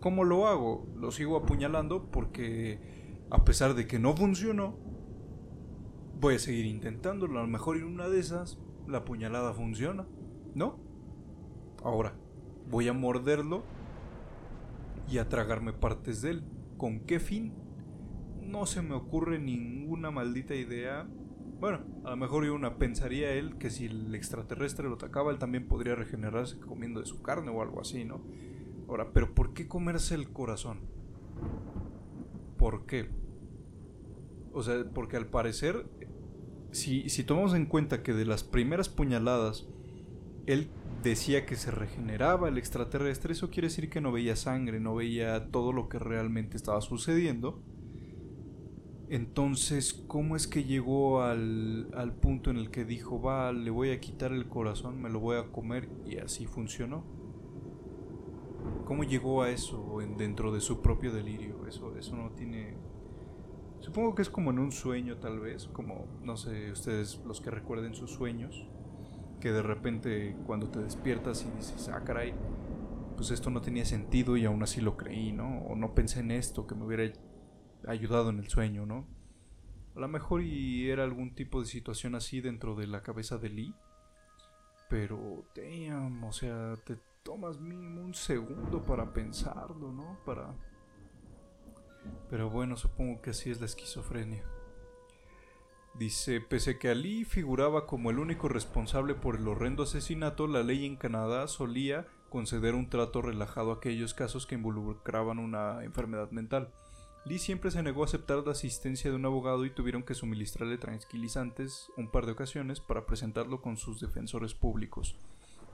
¿Cómo lo hago? Lo sigo apuñalando porque a pesar de que no funcionó, voy a seguir intentándolo. A lo mejor en una de esas la puñalada funciona, ¿no? Ahora, voy a morderlo y a tragarme partes de él. ¿Con qué fin? No se me ocurre ninguna maldita idea. Bueno, a lo mejor una pensaría él que si el extraterrestre lo atacaba, él también podría regenerarse comiendo de su carne o algo así, ¿no? Ahora, pero ¿por qué comerse el corazón? ¿Por qué? O sea, porque al parecer, si, si tomamos en cuenta que de las primeras puñaladas, él decía que se regeneraba el extraterrestre, eso quiere decir que no veía sangre, no veía todo lo que realmente estaba sucediendo. Entonces, ¿cómo es que llegó al, al, punto en el que dijo, va, le voy a quitar el corazón, me lo voy a comer y así funcionó? ¿Cómo llegó a eso dentro de su propio delirio? Eso, eso no tiene... Supongo que es como en un sueño tal vez, como, no sé, ustedes los que recuerden sus sueños, que de repente cuando te despiertas y dices, ah, caray, pues esto no tenía sentido y aún así lo creí, ¿no? O no pensé en esto que me hubiera ayudado en el sueño, ¿no? A lo mejor y era algún tipo de situación así dentro de la cabeza de Lee. Pero, damn, o sea, te tomas mínimo un segundo para pensarlo, ¿no? Para... Pero bueno, supongo que así es la esquizofrenia. Dice, pese que Ali figuraba como el único responsable por el horrendo asesinato, la ley en Canadá solía conceder un trato relajado a aquellos casos que involucraban una enfermedad mental. Lee siempre se negó a aceptar la asistencia de un abogado y tuvieron que suministrarle tranquilizantes un par de ocasiones para presentarlo con sus defensores públicos.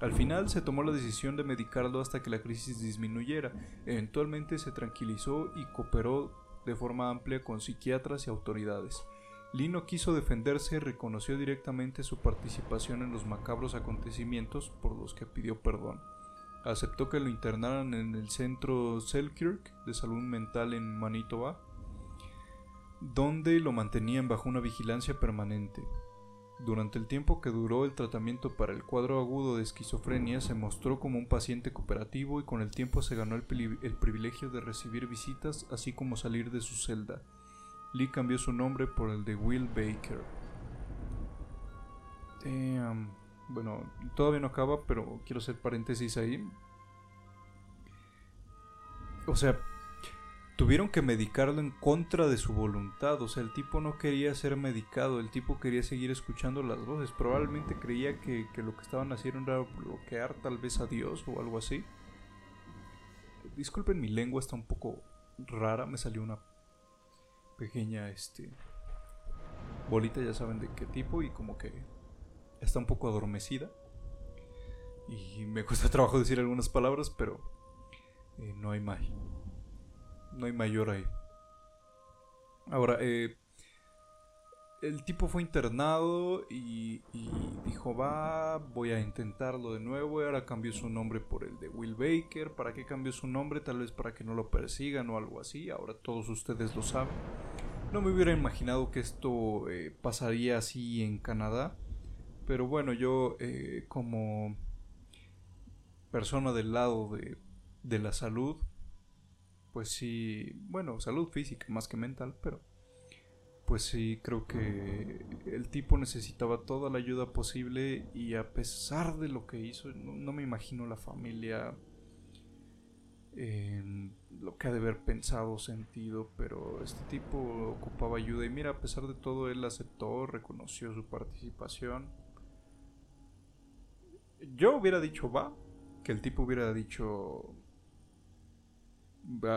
Al final se tomó la decisión de medicarlo hasta que la crisis disminuyera. Eventualmente se tranquilizó y cooperó de forma amplia con psiquiatras y autoridades. Lino quiso defenderse y reconoció directamente su participación en los macabros acontecimientos por los que pidió perdón. Aceptó que lo internaran en el centro Selkirk de salud mental en Manitoba, donde lo mantenían bajo una vigilancia permanente. Durante el tiempo que duró el tratamiento para el cuadro agudo de esquizofrenia, se mostró como un paciente cooperativo y con el tiempo se ganó el, privilegio de recibir visitas, así como salir de su celda. Lee cambió su nombre por el de Will Baker. Bueno, todavía no acaba, pero quiero hacer paréntesis ahí. O sea, tuvieron que medicarlo en contra de su voluntad. O sea, el tipo no quería ser medicado, el tipo quería seguir escuchando las voces. Probablemente creía que, que lo que estaban haciendo era bloquear tal vez a Dios o algo así. Disculpen, mi lengua está un poco rara, me salió una pequeña este bolita, ya saben de qué tipo y como que está un poco adormecida. Y me cuesta trabajo decir algunas palabras, pero eh, no hay más. No hay mayor ahí. Ahora, eh, el tipo fue internado y, dijo, va, voy a intentarlo de nuevo. Y ahora cambió su nombre por el de Will Baker. ¿Para qué cambió su nombre? Tal vez para que no lo persigan o algo así. Ahora todos ustedes lo saben. No me hubiera imaginado que esto eh, pasaría así en Canadá. Pero bueno, yo eh, como persona del lado de, de la salud, pues sí, bueno, salud física más que mental, pero pues sí, creo que el tipo necesitaba toda la ayuda posible y a pesar de lo que hizo, no, me imagino la familia en lo que ha de haber pensado, sentido, pero este tipo ocupaba ayuda y mira, a pesar de todo, él aceptó, reconoció su participación. Yo hubiera dicho va, que el tipo hubiera dicho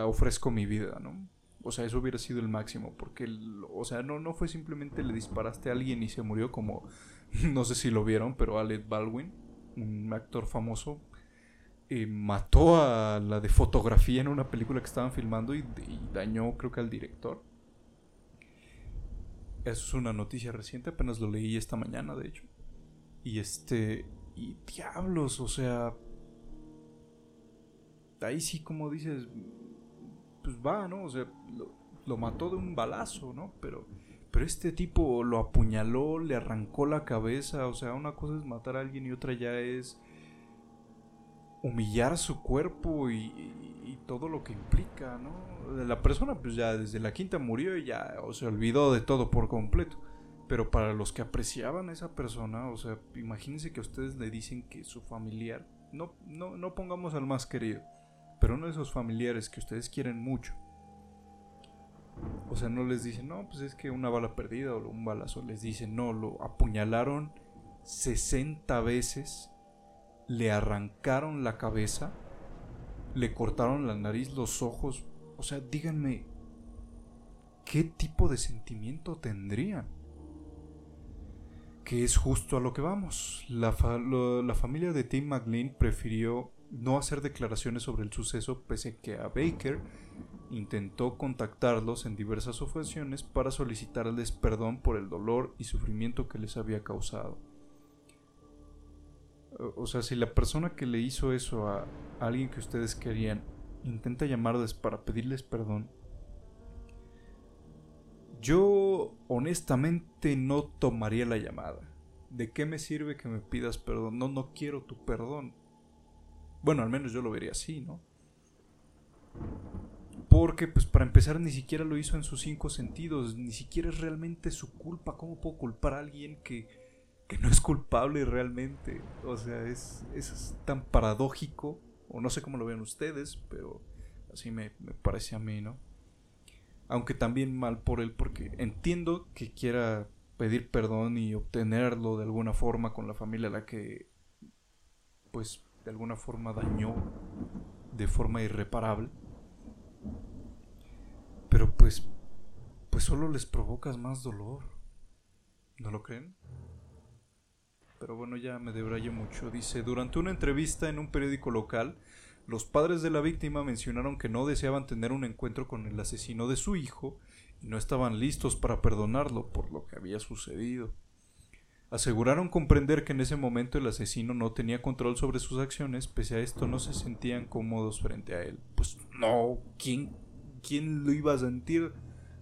ofrezco mi vida, ¿no? O sea, eso hubiera sido el máximo, porque, o sea, no, no fue simplemente le disparaste a alguien y se murió como, no sé si lo vieron, pero Alec Baldwin, un actor famoso, eh, mató a la de fotografía en una película que estaban filmando y, dañó creo que al director. Eso es una noticia reciente, apenas lo leí esta mañana, de hecho. Y este, y diablos, o sea, ahí sí como dices, pues va, ¿no? O sea, lo, mató de un balazo, ¿no? Pero, pero este tipo lo apuñaló, le arrancó la cabeza, o sea, una cosa es matar a alguien y otra ya es humillar su cuerpo y, todo lo que implica, ¿no? La persona pues ya desde la quinta murió y ya se olvidó de todo por completo. Pero para los que apreciaban a esa persona, o sea, imagínense que ustedes le dicen que su familiar, no, no, no pongamos al más querido, pero uno de esos familiares que ustedes quieren mucho. O sea, no les dicen, no, pues es que una bala perdida o un balazo. Les dicen, no, lo apuñalaron 60 veces, le arrancaron la cabeza, le cortaron la nariz, los ojos. O sea, díganme, ¿qué tipo de sentimiento tendrían? Que es justo a lo que vamos. La, la familia de Tim McLean prefirió no hacer declaraciones sobre el suceso pese a que a Baker intentó contactarlos en diversas ocasiones para solicitarles perdón por el dolor y sufrimiento que les había causado. O sea, si la persona que le hizo eso a alguien que ustedes querían intenta llamarles para pedirles perdón, yo honestamente no tomaría la llamada. ¿De qué me sirve que me pidas perdón? No, no quiero tu perdón bueno, al menos yo lo vería así, ¿no? Porque, pues, para empezar, ni siquiera lo hizo en sus cinco sentidos, ni siquiera es realmente su culpa. ¿Cómo puedo culpar a alguien que, que no es culpable realmente? O sea, es, es tan paradójico, o no sé cómo lo vean ustedes, pero así me, me parece a mí, ¿no? Aunque también mal por él, porque entiendo que quiera pedir perdón y obtenerlo de alguna forma con la familia a la que, pues, de alguna forma dañó de forma irreparable. Pero pues, pues solo les provocas más dolor. ¿No lo creen? Pero bueno, ya me debrayo mucho. Dice, durante una entrevista en un periódico local, los padres de la víctima mencionaron que no deseaban tener un encuentro con el asesino de su hijo y no estaban listos para perdonarlo por lo que había sucedido. Aseguraron comprender que en ese momento el asesino no tenía control sobre sus acciones, pese a esto no se sentían cómodos frente a él. Pues no, ¿quién, quién lo iba a sentir?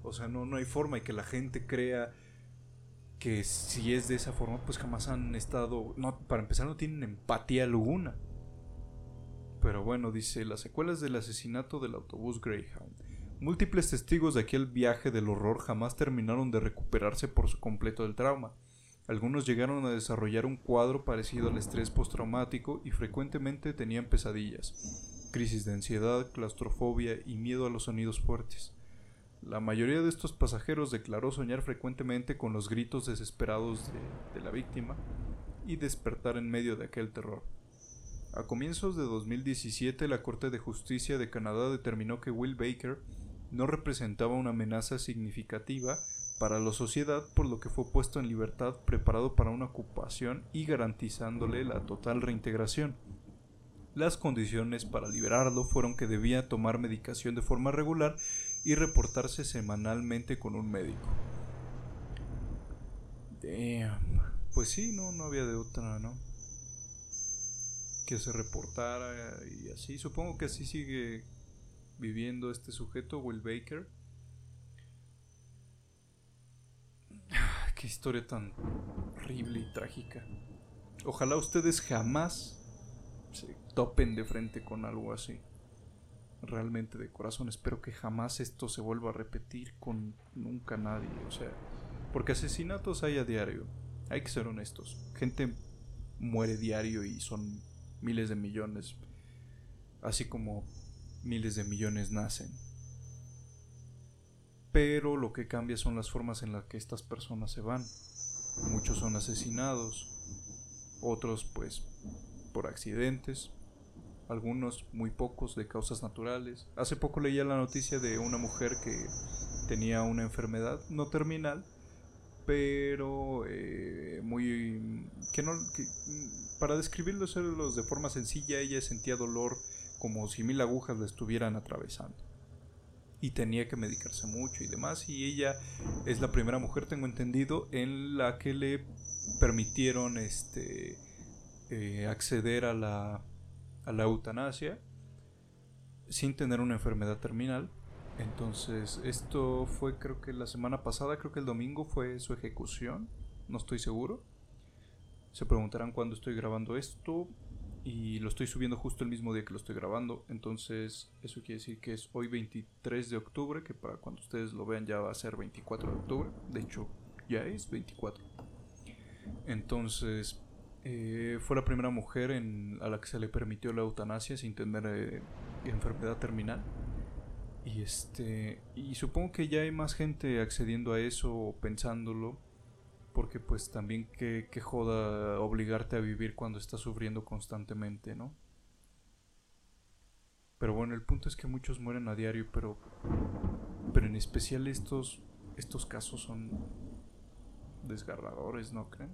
O sea, no, no hay forma y que la gente crea que si es de esa forma, pues jamás han estado, no, para empezar no tienen empatía alguna. Pero bueno, dice, las secuelas del asesinato del autobús Greyhound. Múltiples testigos de aquel viaje del horror jamás terminaron de recuperarse por su completo del trauma. Algunos llegaron a desarrollar un cuadro parecido al estrés postraumático y frecuentemente tenían pesadillas, crisis de ansiedad, claustrofobia y miedo a los sonidos fuertes. La mayoría de estos pasajeros declaró soñar frecuentemente con los gritos desesperados de, la víctima y despertar en medio de aquel terror. A comienzos de 2017, la Corte de Justicia de Canadá determinó que Will Baker no representaba una amenaza significativa para la sociedad, por lo que fue puesto en libertad preparado para una ocupación y garantizándole la total reintegración. Las condiciones para liberarlo fueron que debía tomar medicación de forma regular y reportarse semanalmente con un médico. Damn. Pues sí, no, no había de otra, ¿no? Que se reportara y así. Supongo que así sigue viviendo este sujeto, Will Baker. Qué historia tan horrible y trágica. Ojalá ustedes jamás se topen de frente con algo así. Realmente de corazón espero que jamás esto se vuelva a repetir con nunca nadie. O sea, porque asesinatos hay a diario. Hay que ser honestos. Gente muere diario y son miles de millones. Así como miles de millones nacen pero lo que cambia son las formas en las que estas personas se van. Muchos son asesinados, otros pues por accidentes, algunos, muy pocos, de causas naturales. Hace poco leía la noticia de una mujer que tenía una enfermedad no terminal, pero eh, muy que no que, para describirlos de forma sencilla ella sentía dolor como si mil agujas la estuvieran atravesando. Y tenía que medicarse mucho y demás y ella es la primera mujer tengo entendido en la que le permitieron este eh, acceder a la a la eutanasia sin tener una enfermedad terminal entonces, esto fue creo que la semana pasada, creo que el domingo fue su ejecución, no estoy seguro. Se preguntarán cuándo estoy grabando esto y lo estoy subiendo justo el mismo día que lo estoy grabando. Entonces, eso quiere decir que es hoy 23 de octubre, que para cuando ustedes lo vean ya va a ser 24 de octubre. De hecho, ya es 24. Entonces, eh, fue la primera mujer en, a la que se le permitió la eutanasia sin tener eh, enfermedad terminal. Y este. Y supongo que ya hay más gente accediendo a eso o pensándolo. Porque pues también que, que joda obligarte a vivir cuando estás sufriendo constantemente, ¿no? Pero bueno, el punto es que muchos mueren a diario, pero. Pero en especial estos. Estos casos son desgarradores, ¿no creen?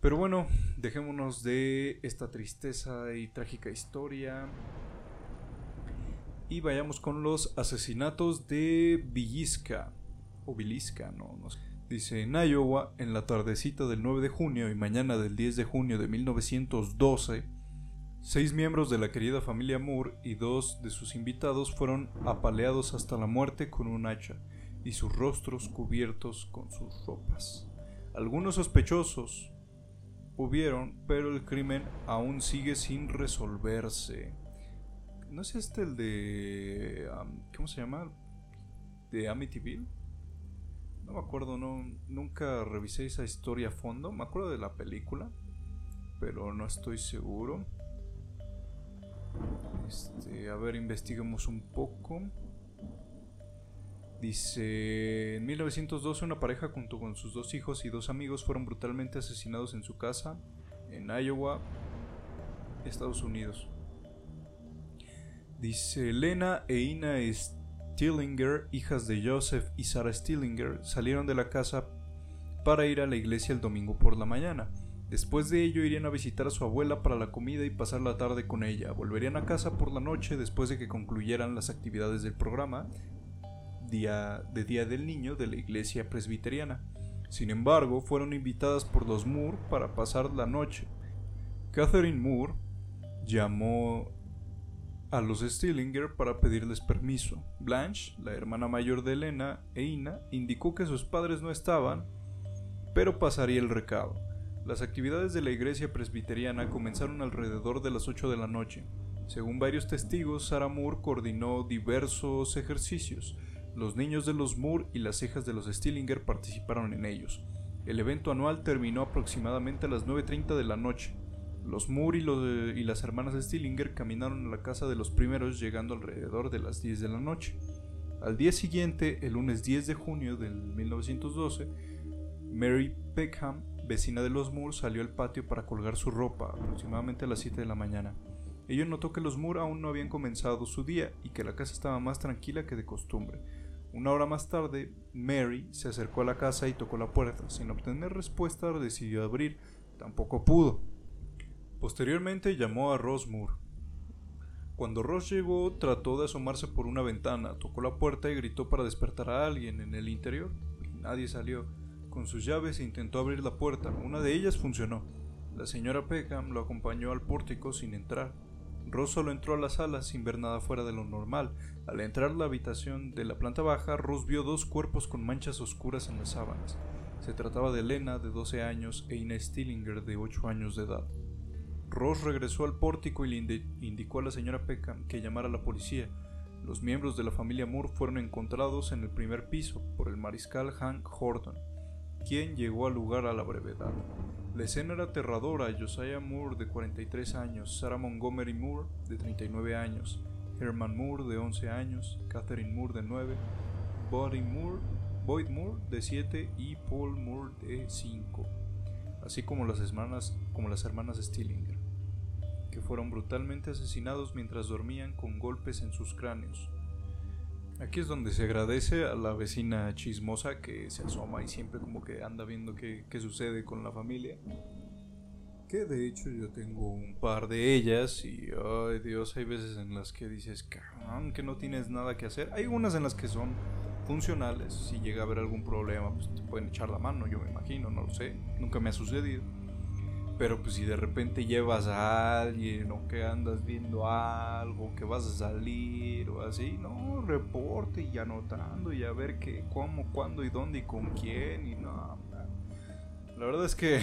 Pero bueno, dejémonos de esta tristeza y trágica historia y vayamos con los asesinatos de Villisca. O Villisca, no, no sé. Dice, en Iowa, en la tardecita del 9 de junio y mañana del 10 de junio de 1912, seis miembros de la querida familia Moore y dos de sus invitados fueron apaleados hasta la muerte con un hacha y sus rostros cubiertos con sus ropas. Algunos sospechosos hubieron, pero el crimen aún sigue sin resolverse. ¿No es este el de. ¿Cómo se llama? De Amityville. No me acuerdo, no, nunca revisé esa historia a fondo. Me acuerdo de la película, pero no estoy seguro. Este, a ver, investiguemos un poco. Dice, en 1912 una pareja junto con sus dos hijos y dos amigos fueron brutalmente asesinados en su casa en Iowa, Estados Unidos. Dice, Lena e Ina Stillinger, hijas de Joseph y Sarah Stillinger, salieron de la casa para ir a la iglesia el domingo por la mañana. Después de ello irían a visitar a su abuela para la comida y pasar la tarde con ella. Volverían a casa por la noche después de que concluyeran las actividades del programa día de Día del Niño de la iglesia presbiteriana. Sin embargo, fueron invitadas por los Moore para pasar la noche. Catherine Moore llamó a los Stillinger para pedirles permiso. Blanche, la hermana mayor de Elena e Ina, indicó que sus padres no estaban, pero pasaría el recado. Las actividades de la iglesia presbiteriana comenzaron alrededor de las 8 de la noche. Según varios testigos, Sarah Moore coordinó diversos ejercicios. Los niños de los Moore y las hijas de los Stillinger participaron en ellos. El evento anual terminó aproximadamente a las 9.30 de la noche. Los Moore y, las hermanas Stillinger caminaron a la casa de los primeros llegando alrededor de las 10 de la noche. Al día siguiente, el lunes 10 de junio de 1912, Mary Peckham, vecina de los Moore, salió al patio para colgar su ropa, aproximadamente a las 7 de la mañana. Ella notó que los Moore aún no habían comenzado su día y que la casa estaba más tranquila que de costumbre. Una hora más tarde, Mary se acercó a la casa y tocó la puerta. Sin obtener respuesta, decidió abrir. Tampoco pudo. Posteriormente llamó a Ross Moore. Cuando Ross llegó, trató de asomarse por una ventana, tocó la puerta y gritó para despertar a alguien en el interior, nadie salió. Con sus llaves intentó abrir la puerta, una de ellas funcionó. La señora Peckham lo acompañó al pórtico sin entrar. Ross solo entró a la sala sin ver nada fuera de lo normal. Al entrar a la habitación de la planta baja, Ross vio dos cuerpos con manchas oscuras en las sábanas. Se trataba de Elena, de 12 años, e Ina Stillinger, de 8 años de edad. Ross regresó al pórtico y le indicó a la señora Peckham que llamara a la policía. Los miembros de la familia Moore fueron encontrados en el primer piso por el mariscal Hank Horton, quien llegó al lugar a la brevedad. La escena era aterradora. Josiah Moore, de 43 años, Sarah Montgomery Moore, de 39 años, Herman Moore, de 11 años, Catherine Moore, de 9, Boyd Moore, Boyd Moore, de 7 y Paul Moore, de 5, así como las hermanas, como las hermanas Stillinger fueron brutalmente asesinados mientras dormían con golpes en sus cráneos. Aquí es donde se agradece a la vecina chismosa que se asoma y siempre como que anda viendo qué, qué sucede con la familia. Que de hecho yo tengo un par de ellas y, ay Dios, hay veces en las que dices, cabrón, que no tienes nada que hacer. Hay unas en las que son funcionales, si llega a haber algún problema, pues te pueden echar la mano, yo me imagino, no lo sé, nunca me ha sucedido. Pero pues si de repente llevas a alguien o que andas viendo algo, que vas a salir o así, no, reporte y anotando y a ver qué, cómo, cuándo y dónde y con quién y no. La verdad es que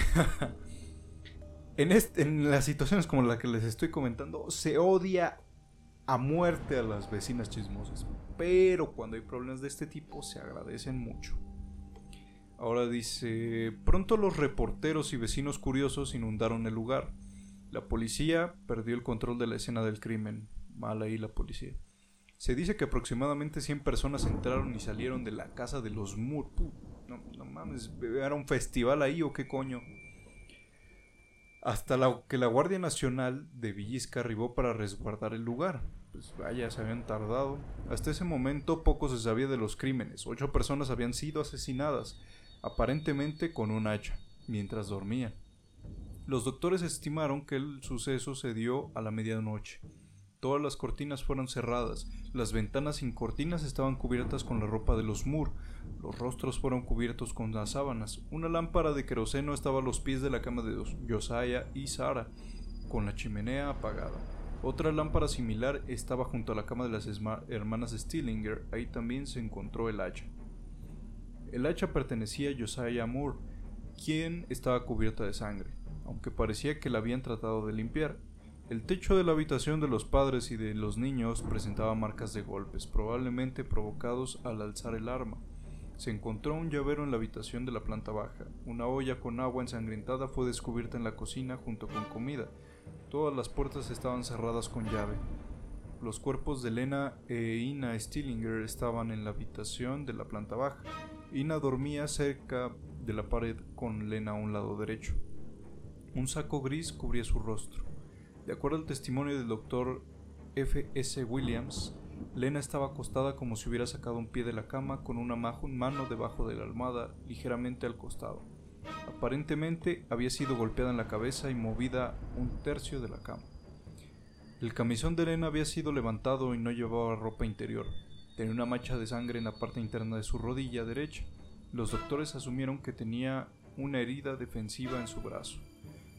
en, en las situaciones como la que les estoy comentando, se odia a muerte a las vecinas chismosas. Pero cuando hay problemas de este tipo se agradecen mucho. Ahora dice, pronto los reporteros y vecinos curiosos inundaron el lugar. La policía perdió el control de la escena del crimen. Mal ahí la policía. Se dice que aproximadamente 100 personas entraron y salieron de la casa de los Moore. No, no mames, ¿era un festival ahí o qué coño? hasta que la Guardia Nacional de Villisca arribó para resguardar el lugar. Pues vaya, se habían tardado. Hasta ese momento poco se sabía de los crímenes. Ocho personas habían sido asesinadas, aparentemente con un hacha, mientras dormían. Los doctores estimaron que el suceso se dio a la medianoche. Todas las cortinas fueron cerradas, las ventanas sin cortinas estaban cubiertas con la ropa de los Moore, los rostros fueron cubiertos con las sábanas, una lámpara de queroseno estaba a los pies de la cama de Josiah y Sara, con la chimenea apagada. Otra lámpara similar estaba junto a la cama de las hermanas Stillinger, ahí también se encontró el hacha. El hacha pertenecía a Josiah Moore, quien estaba cubierta de sangre, aunque parecía que la habían tratado de limpiar. El techo de la habitación de los padres y de los niños presentaba marcas de golpes, probablemente provocados al alzar el arma. Se encontró un llavero en la habitación de la planta baja. Una olla con agua ensangrentada fue descubierta en la cocina junto con comida. Todas las puertas estaban cerradas con llave. Los cuerpos de Lena e Ina Stillinger estaban en la habitación de la planta baja. Ina dormía cerca de la pared con Lena a un lado derecho. Un saco gris cubría su rostro. De acuerdo al testimonio del doctor F. S. Williams, Lena estaba acostada como si hubiera sacado un pie de la cama con una mano debajo de la almohada ligeramente al costado. Aparentemente había sido golpeada en la cabeza y movida un tercio de la cama. El camisón de Lena había sido levantado y no llevaba ropa interior. Tenía una mancha de sangre en la parte interna de su rodilla derecha. Los doctores asumieron que tenía una herida defensiva en su brazo.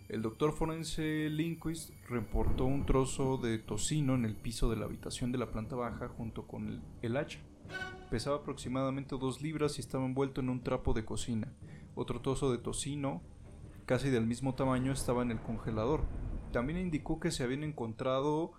El doctor forense Linquist reportó un trozo de tocino en el piso de la habitación de la planta baja junto con el, hacha. Pesaba aproximadamente dos libras y estaba envuelto en un trapo de cocina. Otro trozo de tocino, casi del mismo tamaño, estaba en el congelador. También indicó que se habían encontrado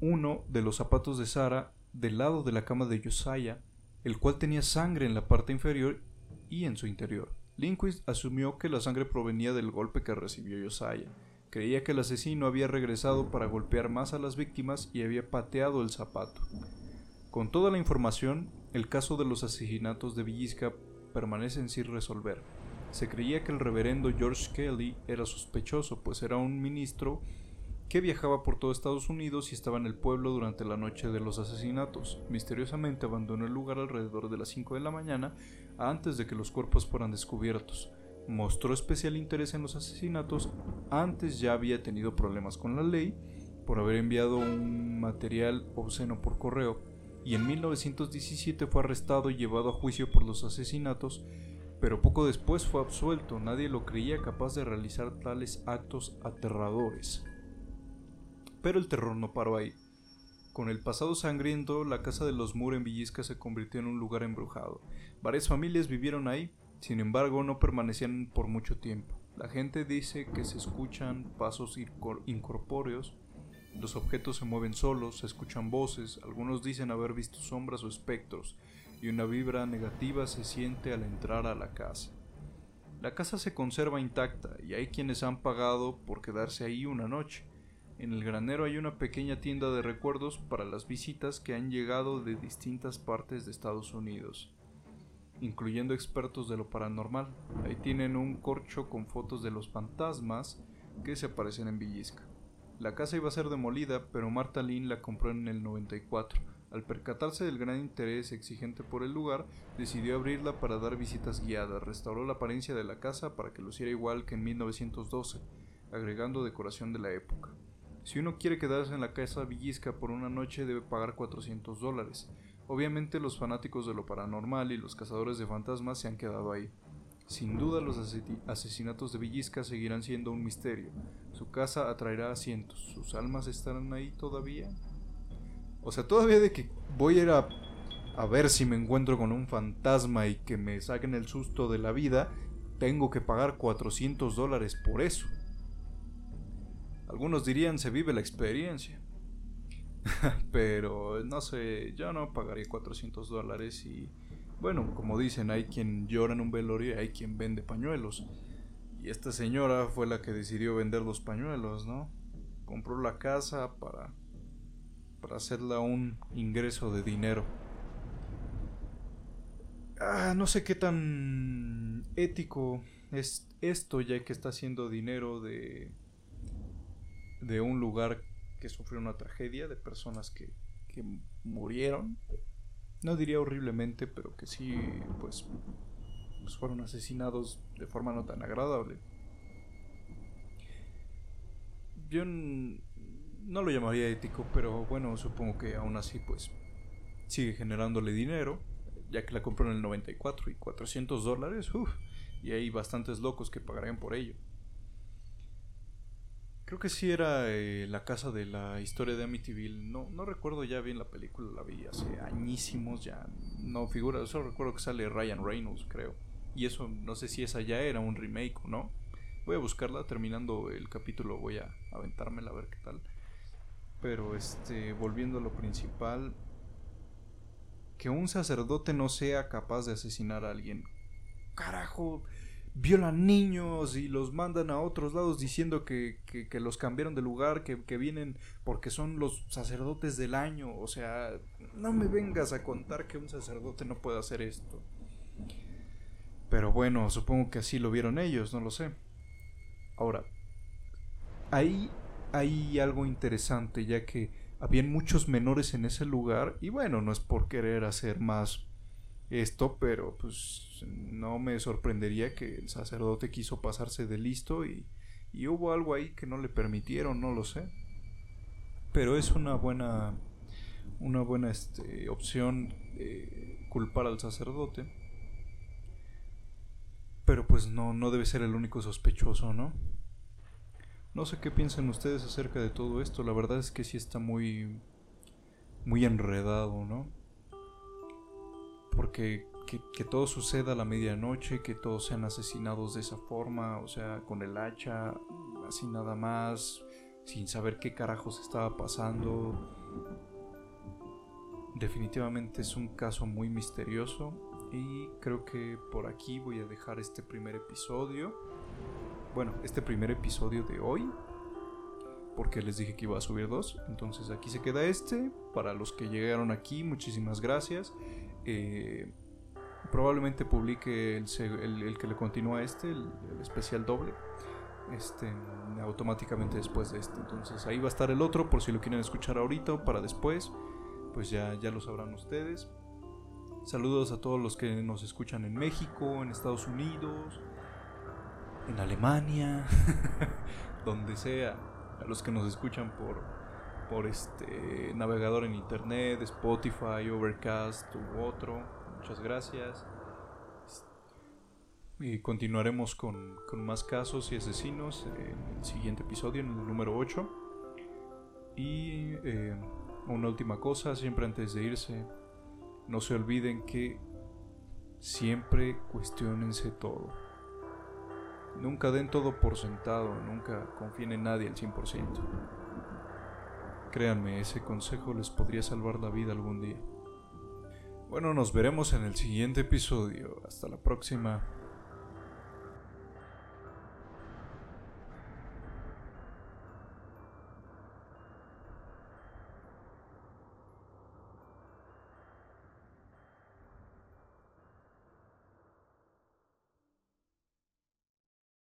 uno de los zapatos de Sara del lado de la cama de Josiah, el cual tenía sangre en la parte inferior y en su interior. Linquist asumió que la sangre provenía del golpe que recibió Josiah. Creía que el asesino había regresado para golpear más a las víctimas y había pateado el zapato. Con toda la información, el caso de los asesinatos de Villisca permanece sin resolver. Se creía que el reverendo George Kelly era sospechoso, pues era un ministro que viajaba por todo Estados Unidos y estaba en el pueblo durante la noche de los asesinatos. Misteriosamente abandonó el lugar alrededor de las 5 de la mañana antes de que los cuerpos fueran descubiertos. Mostró especial interés en los asesinatos, antes ya había tenido problemas con la ley por haber enviado un material obsceno por correo, y en 1917 fue arrestado y llevado a juicio por los asesinatos, pero poco después fue absuelto, nadie lo creía capaz de realizar tales actos aterradores. Pero el terror no paró ahí. Con el pasado sangriento, la casa de los Moore en Villisca se convirtió en un lugar embrujado. Varias familias vivieron ahí, sin embargo no permanecían por mucho tiempo. La gente dice que se escuchan pasos incorpóreos, los objetos se mueven solos, se escuchan voces, algunos dicen haber visto sombras o espectros, y una vibra negativa se siente al entrar a la casa. La casa se conserva intacta y hay quienes han pagado por quedarse ahí una noche. En el granero hay una pequeña tienda de recuerdos para las visitas que han llegado de distintas partes de Estados Unidos, incluyendo expertos de lo paranormal. Ahí tienen un corcho con fotos de los fantasmas que se aparecen en Villisca. La casa iba a ser demolida, pero Marta Lynn la compró en el 94. Al percatarse del gran interés exigente por el lugar, decidió abrirla para dar visitas guiadas. Restauró la apariencia de la casa para que luciera igual que en 1912, agregando decoración de la época. Si uno quiere quedarse en la casa Villisca por una noche debe pagar 400 dólares. Obviamente los fanáticos de lo paranormal y los cazadores de fantasmas se han quedado ahí. Sin duda los asesinatos de Villisca seguirán siendo un misterio. Su casa atraerá a cientos. ¿Sus almas estarán ahí todavía? O sea, todavía de que voy a ir a, a ver si me encuentro con un fantasma y que me saquen el susto de la vida, tengo que pagar 400 dólares por eso. Algunos dirían se vive la experiencia. Pero no sé, yo no pagaría 400 dólares y bueno, como dicen, hay quien llora en un velorio y hay quien vende pañuelos. Y esta señora fue la que decidió vender los pañuelos, ¿no? Compró la casa para para hacerla un ingreso de dinero. Ah, no sé qué tan ético es esto ya que está haciendo dinero de de un lugar que sufrió una tragedia, de personas que, murieron. No diría horriblemente, pero que sí, pues, pues, fueron asesinados de forma no tan agradable. Yo no lo llamaría ético, pero bueno, supongo que aún así, pues, sigue generándole dinero, ya que la compró en el 94 y 400 dólares, uff, y hay bastantes locos que pagarían por ello. Creo que sí era eh, la casa de la historia de Amityville. No, no recuerdo ya bien la película, la vi hace añísimos, ya no figura. Solo recuerdo que sale Ryan Reynolds, creo. Y eso, no sé si esa ya era un remake o no. Voy a buscarla, terminando el capítulo voy a aventármela a ver qué tal. Pero este, volviendo a lo principal, que un sacerdote no sea capaz de asesinar a alguien. Carajo, violan niños y los mandan a otros lados diciendo que, que, los cambiaron de lugar, que, que, vienen porque son los sacerdotes del año. O sea, no me vengas a contar que un sacerdote no puede hacer esto. Pero bueno, supongo que así lo vieron ellos, no lo sé. Ahora, ahí hay algo interesante ya que habían muchos menores en ese lugar y bueno, no es por querer hacer más esto, pero pues no me sorprendería que el sacerdote quiso pasarse de listo y, y hubo algo ahí que no le permitieron, no lo sé. Pero es una buena una buena este, opción eh, culpar al sacerdote. Pero pues no, no debe ser el único sospechoso, ¿no? No sé qué piensan ustedes acerca de todo esto. La verdad es que sí está muy muy enredado, ¿no? Porque que, todo suceda a la medianoche, que todos sean asesinados de esa forma, o sea, con el hacha, así nada más, sin saber qué carajos estaba pasando. Definitivamente es un caso muy misterioso y creo que por aquí voy a dejar este primer episodio. Bueno, este primer episodio de hoy, porque les dije que iba a subir dos. Entonces aquí se queda este. Para los que llegaron aquí, muchísimas gracias. Eh, probablemente publique el, que le continúa este, el, especial doble, este, automáticamente después de este. Entonces ahí va a estar el otro por si lo quieren escuchar ahorita o para después, pues ya, ya lo sabrán ustedes. Saludos a todos los que nos escuchan en México, en Estados Unidos, en Alemania, donde sea, a los que nos escuchan por por este navegador en internet, Spotify, Overcast u otro. Muchas gracias. Y continuaremos con, más casos y asesinos en el siguiente episodio, en el número 8. Y eh, una última cosa, siempre antes de irse, no se olviden que siempre cuestionense todo. Nunca den todo por sentado, nunca confíen en nadie al 100%. Créanme, ese consejo les podría salvar la vida algún día. Bueno, nos veremos en el siguiente episodio. Hasta la próxima.